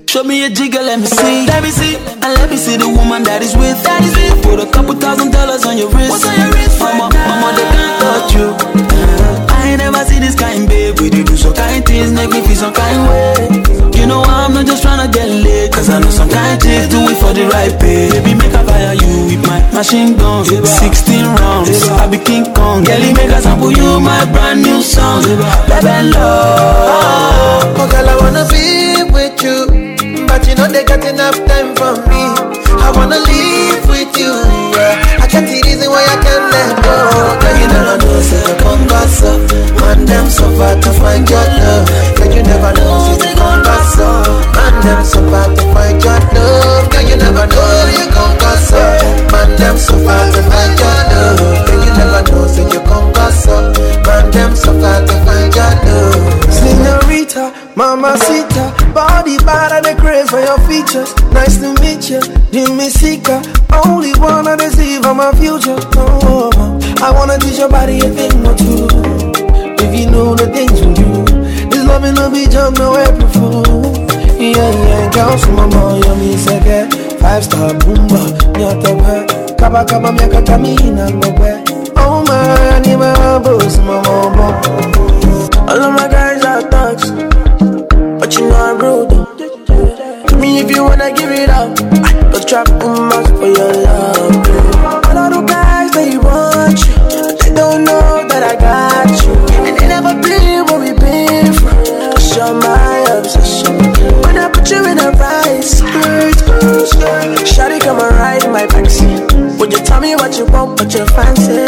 Show me a jiggle, let me see. Let me see. And let me see the woman that is with. That is it. Put a couple thousand dollars on your wrist. What's on your wrist? Mama, mama, they can't touch you. uh I ain't never see this kind, babe. We did do so Make me feel some kind way. You know I'm not just trying to get laid, cause I know some kind chicks do it for the right pay. Baby, make a fire you with my machine gun, 16 rounds, I be King Kong. Girlie, make a sample you my brand new song, Baby Love. Oh, girl, I wanna be with you, but you know they got enough time for me. I wanna live with you, yeah. I can't see reason why I can't let go. Girl, you know I know, pass Man, them so far to find your love. Can you never know she's the gon' pass up? Man, them so far to find your love. Can you never know you come pass up? Man, them so far to find your love. Can you never know you come pass up? Man, them so far to find your love. Senorita, Mama Sita, body bad and the crave for your features. Nice to meet you, Jimmy Seeker. Only one that's deceive my future. Oh, I wanna teach your body a thing or two. the job no before. Yeah, yeah, my girls, mama, yummy, seke. Five star boomba, nyatewe. Kaba kaba miaka kamina ngwe. Oh my, I need my boss, my mama. All of my guys are thugs, but you know I'm rude. Me if you wanna give it up, but trap boomba for your life. what you fancy.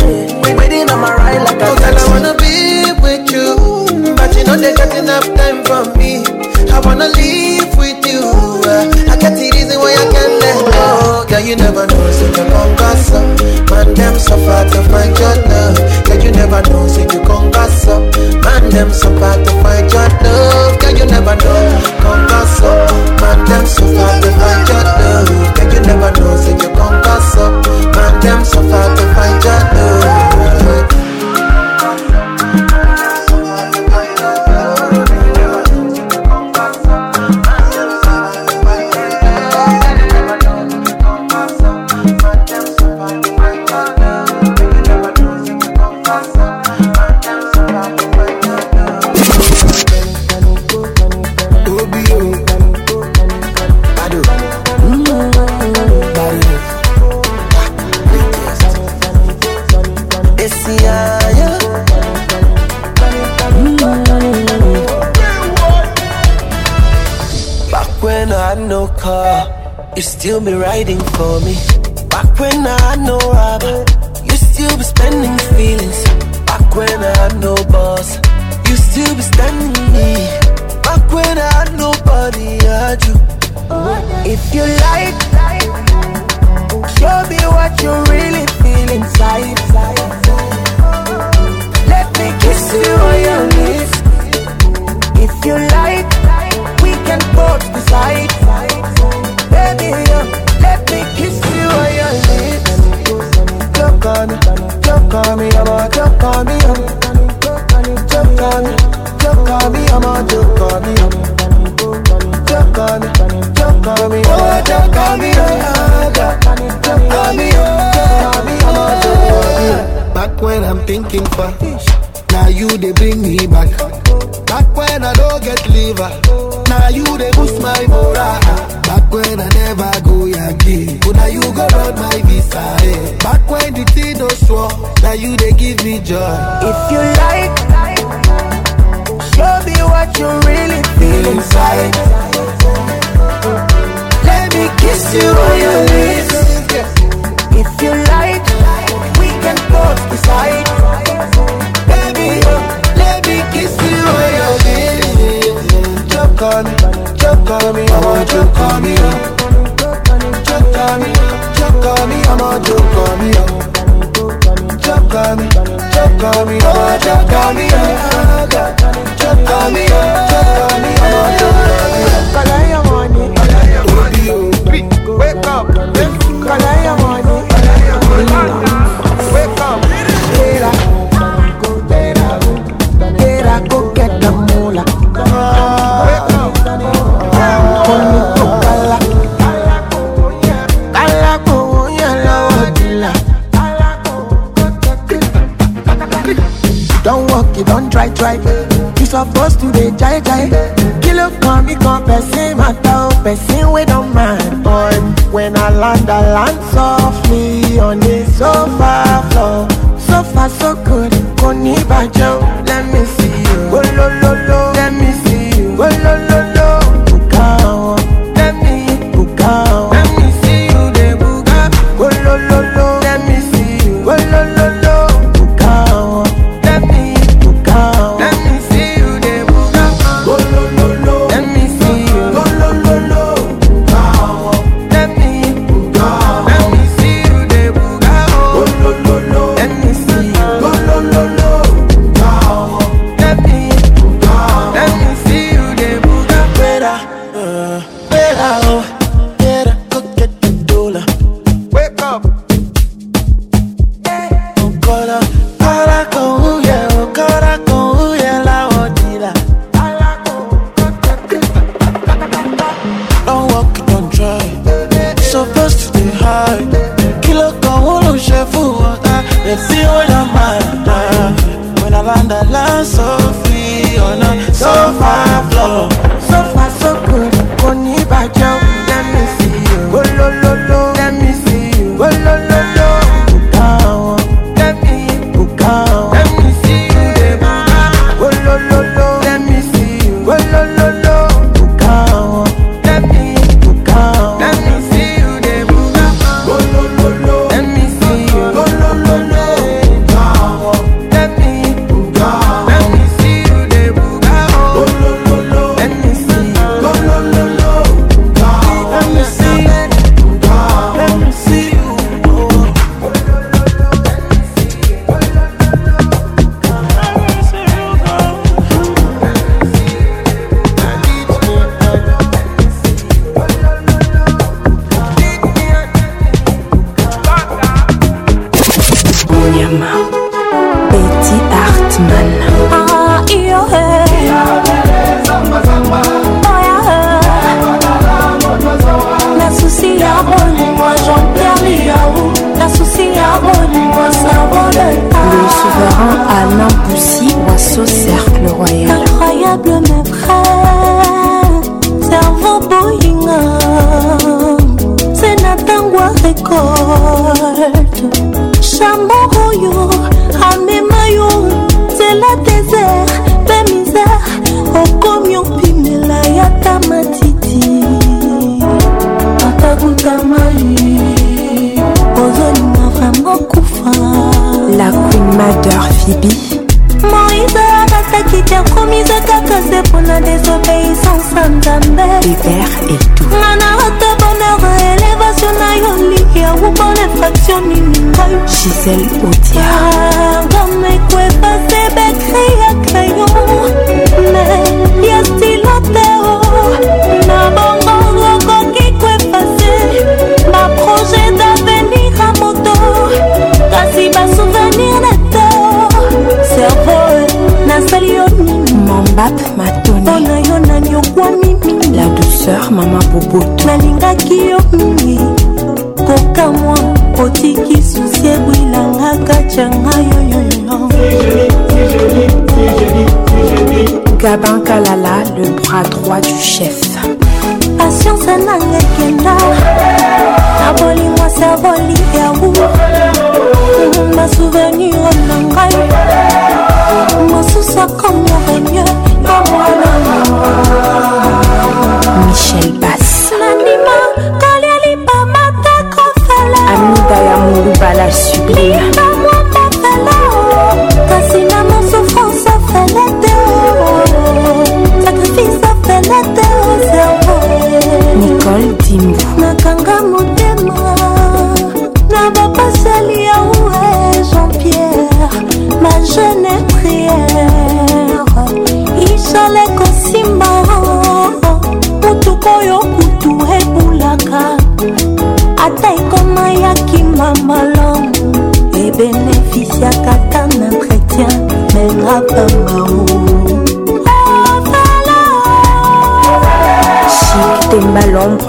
Waiting on my ride like oh, I girl, I wanna be with you, but you know they got enough time for me. I wanna live with you. Uh, I got the reason why I can't let go. Girl, you never know, so you come gas up. Man, them suffer to find your love. Girl, you never know, so you come gas up. Man, them suffer to find your love. Girl, you never know, Come gas up. Man, them suffer to find your love. Girl, you never know, so you come gas up. still be riding for me. you they give me joy. If you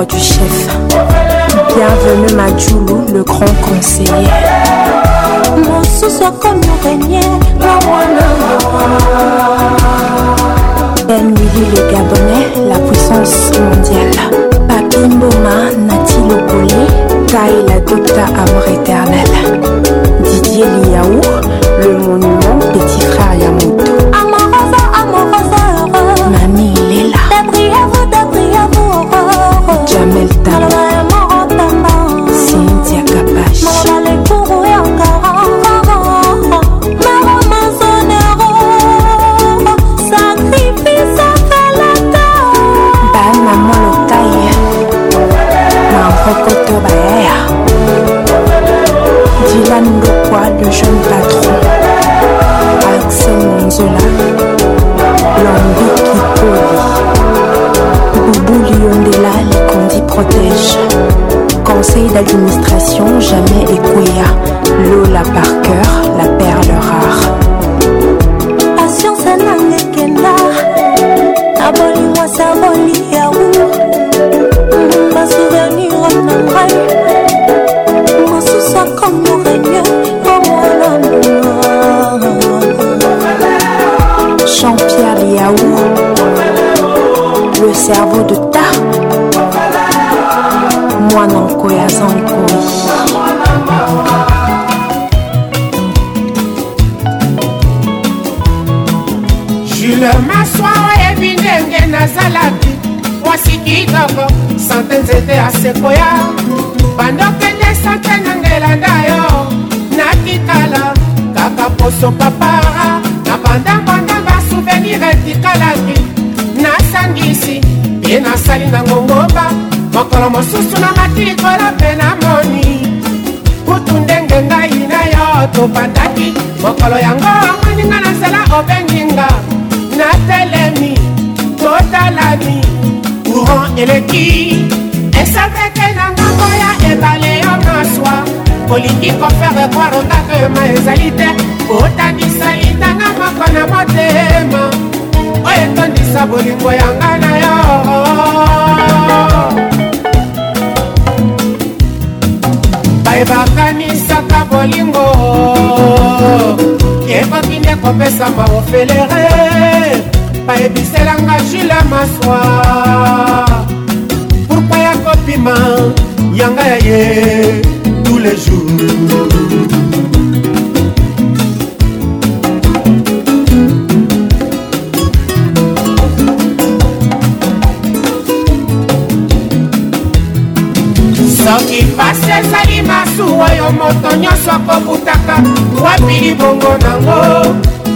du chef. Bienvenue Madjoulou, le grand conseiller. mokolo yango omweninga na nzela obenginga natelemi totalani courant eleki esapeke na ngambo ya ebale yo maswa olingi kofere kwar ondako ma ezali te otanisa litanga moko na motema oyo etondisa bolingo yanga na yo bayebakanisaka bolingo ebakini akopesa maofelere bayebiselanga jule maswa pourkua ya kopima yanga ya ye tous les jours soki pasi ezali masuwa yo moto nyonso akobu nanga wapi libongo nango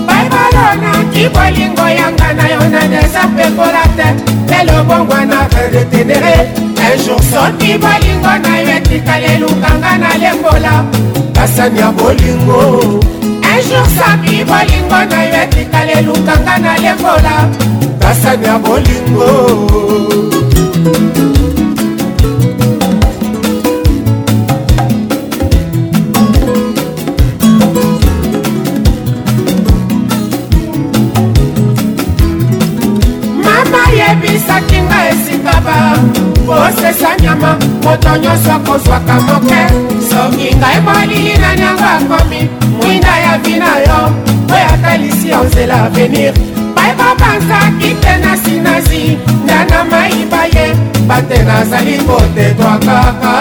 baibalo naki bolingo yanga na yo naneza mpekola te lelo bongwana retenere ejour soki bolingo na yo etikali elukanga na lembola basani ya bolingo ejour soki bolingo na yo etikali elukanga na lembola basani ya bolingo papa kosesa nyama moto nyonso akozwaka moke soki ngai molili nani yango akomi mwinda ya vina yo oyo atalisi yo nzela avenir bayebobanzaki te na sinazi nda na mayiba ye bate nazali kotetwa kaka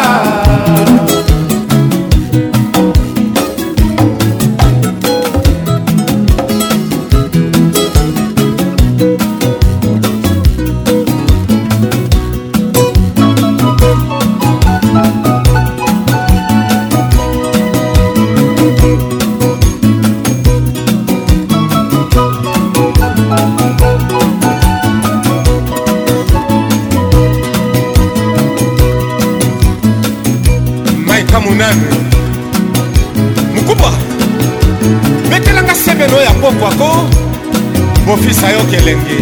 fils ayoka elenge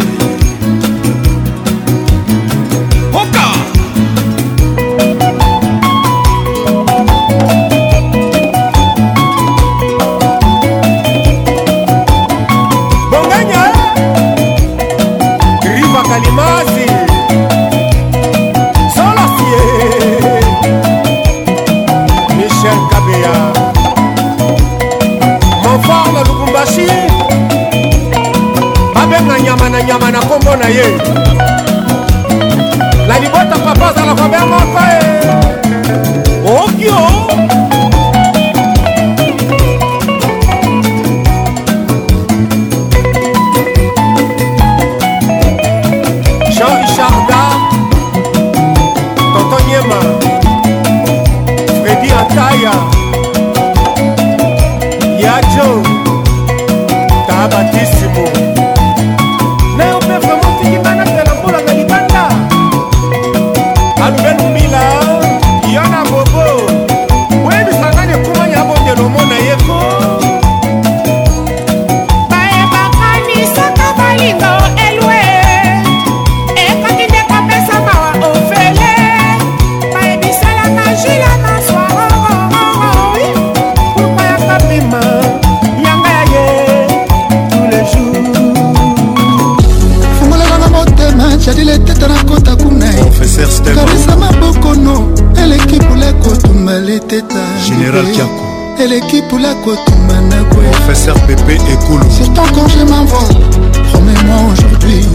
Professeur Pépé et Koulou quand je m'envole Promets-moi aujourd'hui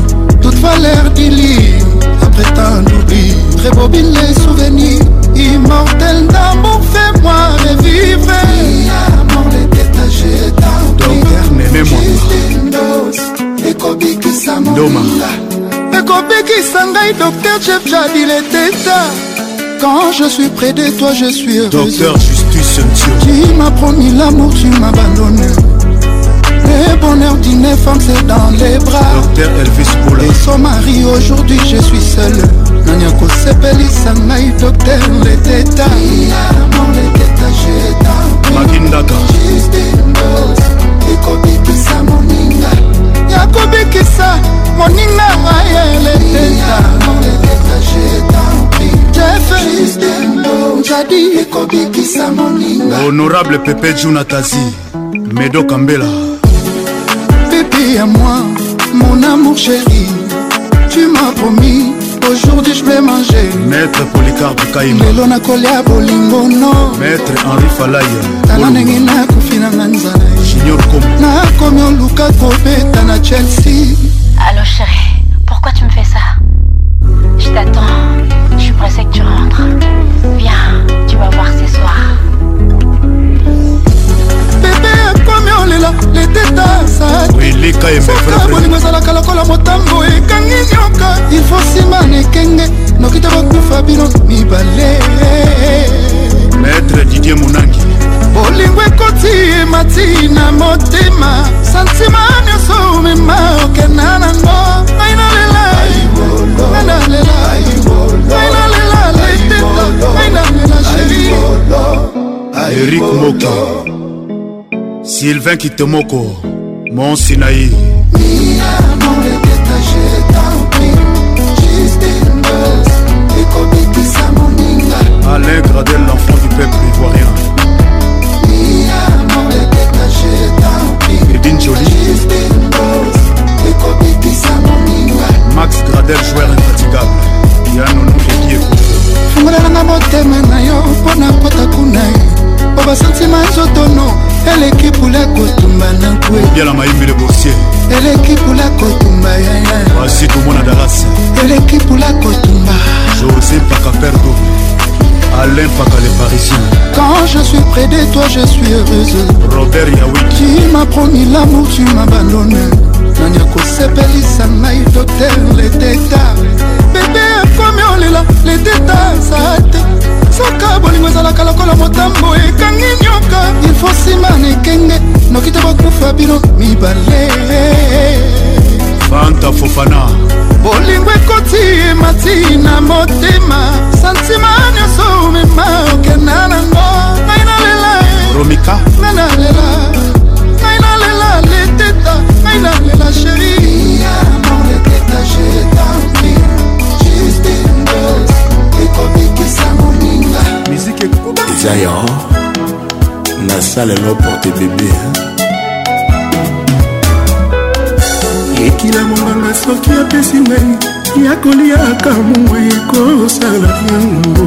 Toute valeur d'Ili Après tant d'oubli Rébobine les souvenirs Immortel d'amour Fais-moi revivre Amour les détaché D'organe mémoire ekobikisa moninga ekobikisa ngai docteur dit les détachés quand je suis près de toi je suis heureux Dieu. Tu m'as promis l'amour, tu m'abandonnes. Le bonheur d'une femme, c'est dans les bras. Docteur Elvis Poula. Et son mari, aujourd'hui, je suis seul. Nania Kosepeli Sangai, docteur, les détails. Dans les détails, Magindaka. ekobikisa moninga ya kobikisa moninga ayele teta honorable pepe junatazi medokambela pepe ya moi mon amour chéri tu m'as promis aujourd'hui je vais manger maître policarpe kaima lelo nakolia bolingo no maître henri falaya tala ndenge nakofi nanga nzala junior com nakomi oluka kobeta na chelsea bolingo ezalaka lokola motango ekangi nyoka ilfo nsima na ekenge nokita kokufa bino mibale maître didier monangi bolingo ekoti emati na motema santima nyonso omema okenda nango ngai nalela ngai nalela ngai nalela leteta ngai nalela sheri erik moki sylvain kitemoko mon Sinaï. Allègre de l'enfant du peuple ivoirien. Edine Jolie. Max Gradel, joueur infatigable. Yannono Ekie. fongolananga motema na yo mpo na pota kuna ye po basantima zotono eleki pula kotumba na nkwe yala mayembele bosie eleki pula kotumba yaya basi tomona dalasi eleki pula kotumba josé pakaperdo Alain Paca les Parisiens. Quand je suis près de toi, je suis heureuse. Robert Yaoui. Tu m'as promis l'amour, tu m'abandonnes. nani akosepelisa ngai doter leteta bebe akomi olela leteta saa te soka bolingo ezalaka lokola motambo ekangi nyoka ilfo nsima na ekenge noki te bakufa bino mibale fanta fofana bolingo ekoti emati na motema santima nyonso omema okenda nango ngai nalela romika ngai nalela ngai nalela leteta ngai nalela sheri ezaya nasalelo porte bebe ekila monganga soki apesi ngai ya koliaka mongwa ekosala yango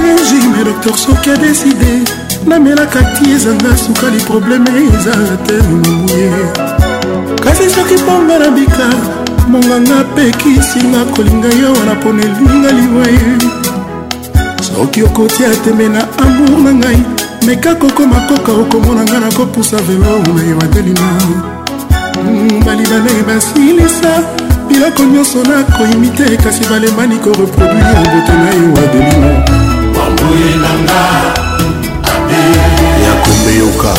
régime docteur soki adeside namelaka ti ezanga sukali probleme eza te moye kasi soki mponga na bika monganga pe kisinga kolinga yo wana mpona elinga liwa ye okoki okotia eteme na amour na ngai meka kokoma koka okomona ngai nakopusa velo na yo adelina mm, balibana ye basilisa biloko nyonso nakoyimi te kasi balemani koreproduire boto na yo adelina bamboyelanga ya kombeyoka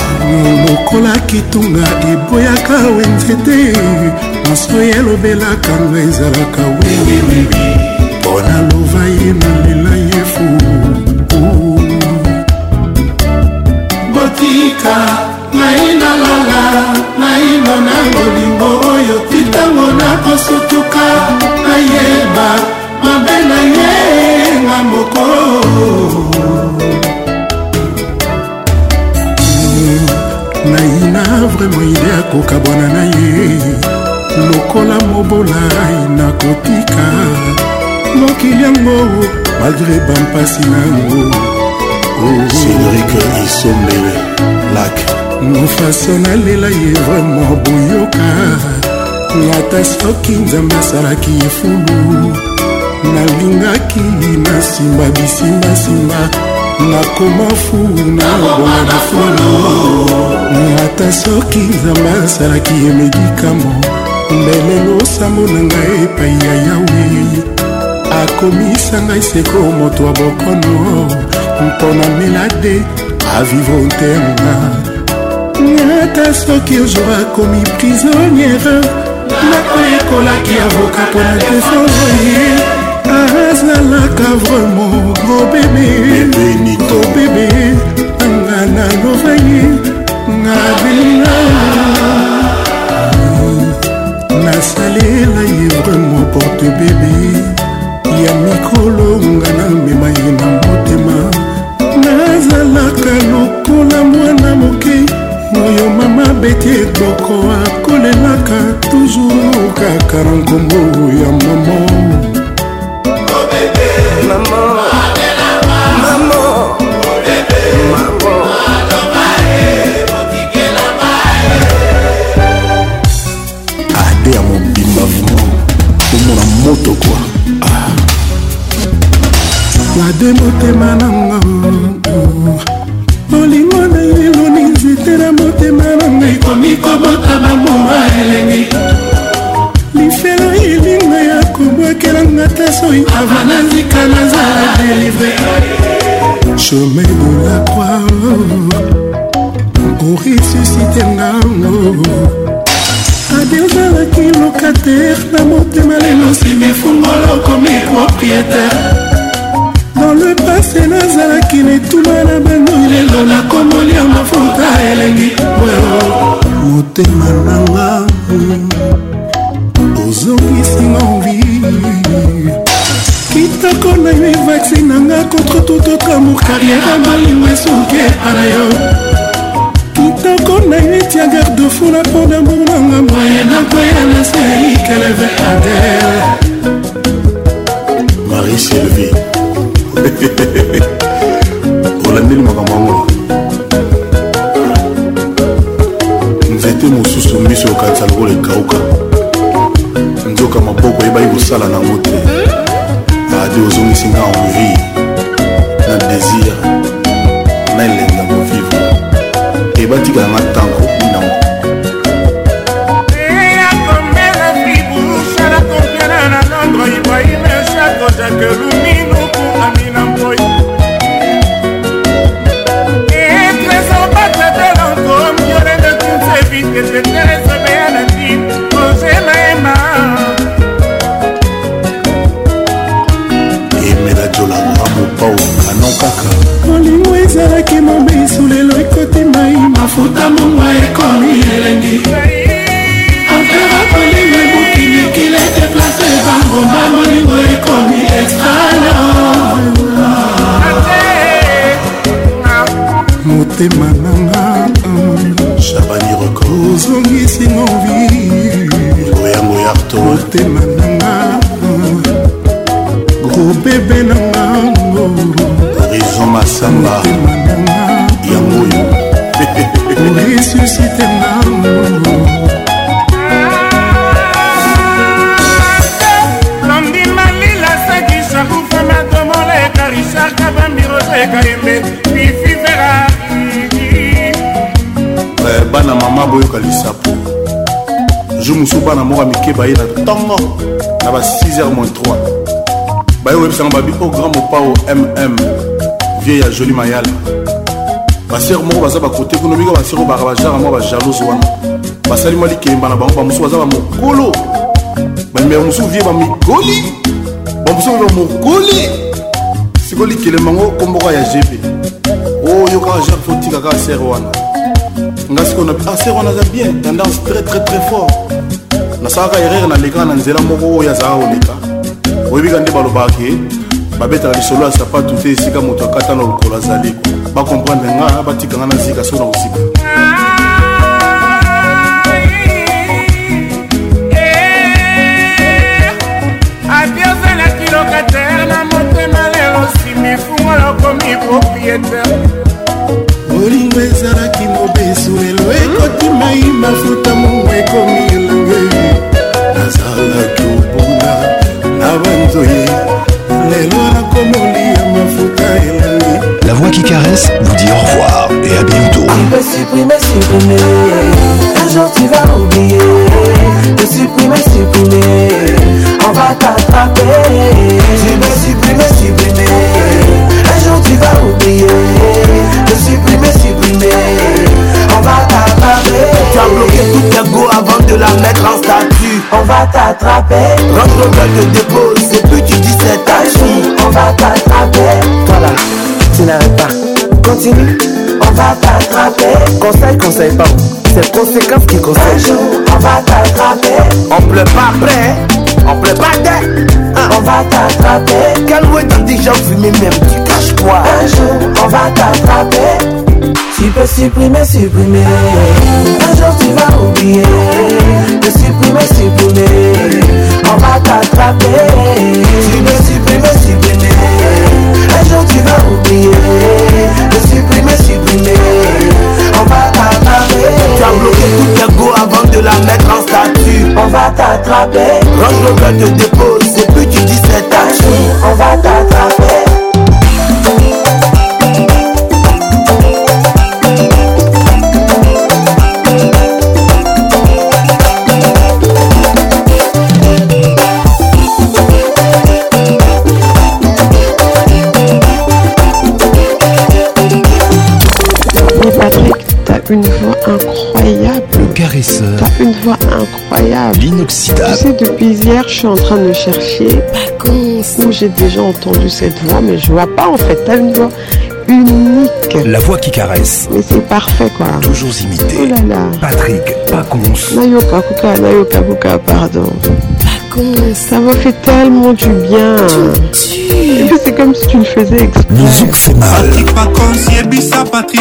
lokola kitunga eboyaka we nzete maso elobelaka nga ezalaka wewi mpo na lova ye na lela nasutuka nayeba mabe na ye nga moko mm, naina vraimen ide akoka bwana na ye lokola mobolai nakotika mokili yango malgré bampasi nango oh, oh. cédrike isombele lak mofaso nalela ye vraimen boyoka ata soki nzambe asalaki efulu nalingaki na nsima bisimbasimba nakoma fu na bonga na fulu ata soki nzambe asalaki ye medikamo mbelelo sambo na ngai epai ya yawe akomisa ngai seko moto ya bokono mpona melade avivre ntenga ata soki ozwa akomi prisonniere nakoyekolaki avoka mpona defoi azalaka vremo gro bebe to bebe nga nalobaki nga belinga nasalela ye vremo porte bebe ya mikolo nga namema ye na motema nazalaka lokola mwana moke oyo mama beti egboko omemaka toujours kaka na nkombo ya mama ade ozalaki lokatere na motema lelo simi fungolo komi propriétaire dans le passé nazalaki na etuma na banoi lelo nakomoli ya mafuta elengi motema nanga ozongisinga ovi kitako na yo evaccine nanga contre tout autre amour carrière amalingo esuke para yo atako nayetia garde fula mpo damour nanga moyenakoya naseikeleve adel marie sylvie olandeli (laughs) makambo yango nzete mosusu miso okanisa lokola ekauka nzoka maboko eyebali kosala nango te adi ozongisinga envie na désir na elenga ebatikalanga ntango minango ibrahim chako jake luminuku amina mboi etrésor batatelanko miore de tinsevite teteresebeanati kosela ema emela jolangamo pao kanon kaka molimo ezalaki mobesu lelo ekoti mai mafuta mongwa ekomi elengi afera molimo ebukini kile deplace bangoma molimo ekomi extralo motema nanga shabani um, rokozongisi movi oyango yarto motema nanga um, gro bebe na mango maison masanga yango oyo resusite mamour bana mama boyoka lisapo jo mosusu bana moko ya mike baye na ntongo na ba 6 h 3 baye koyebisanga babi o grand mopao mm vie ya joli mayala basere moko baza bakote kuna miko basere oyo baka bajara mwa bajalose wana basali mwa likemba na bango bamosusu baza bamokolo bamema mosusu vie bamikoli bamosusu mpe bamokoli sikoyo likelemba ngo komboko ya gb oyo oh, kaka jare fotika kaka sere wana nga sikoyo na ah sere wana aza bien tendance très très très fort nasalaka erreur nalekaka na nzela moko oyo azalaka koleka oyebika nde balobaka ke eh? babetaka lisolo ya sapatu te esika moto akata na lokolo azali bakomprendre nga batikanga na zika so na kozika apiozalaki lokatere na motema lelo simi fungola okomi propriétaire olingo ezalaki mobesu lelo ekoti mai mafuta mongo ekomi elenge nazalaki obuna na banzoye La voix qui caresse vous dit au revoir et à bientôt. Tu peux supprimer, supprimer. Un jour tu vas oublier. De supprimer, supprimer. On va t'attraper. Je peux supprimer, supprimer. Un jour tu vas oublier. De supprimer, supprimer. Tu bloqué toute ta go avant de la mettre en statue On va t'attraper Rentre au bloc de dépôt C'est plus tu dis c'est ta On va t'attraper Voilà, tu n'arrêtes pas Continue on va t'attraper. Conseil, conseil, pas C'est conséquent qui conseille. Un jour, on va t'attraper. On pleut pas après, on pleut pas dès. Ah. On va t'attraper. Quel toi dans des gens fumés, même tu caches quoi. Un jour, on va t'attraper. Tu peux supprimer, supprimer. Un jour tu vas oublier. De supprimer, supprimer. On va t'attraper. Tu peux supprimer, supprimer. Un jour tu vas oublier. De supprimer, supprimer. On va t'attraper. Tu as bloqué tout ta go avant de la mettre en statue. On va t'attraper. Range le veux de dépose. C'est plus tu dis c'est ta On va t'attraper. depuis hier, je suis en train de chercher où j'ai déjà entendu cette voix, mais je vois pas en fait. T'as une voix unique. La voix qui caresse. Mais c'est parfait quoi. Toujours imité. Oh Patrick Pacons. Nayoka Nayoka pardon. Ça me fait tellement du bien. C'est comme si tu le faisais exprès. Musique fait mal. Patrick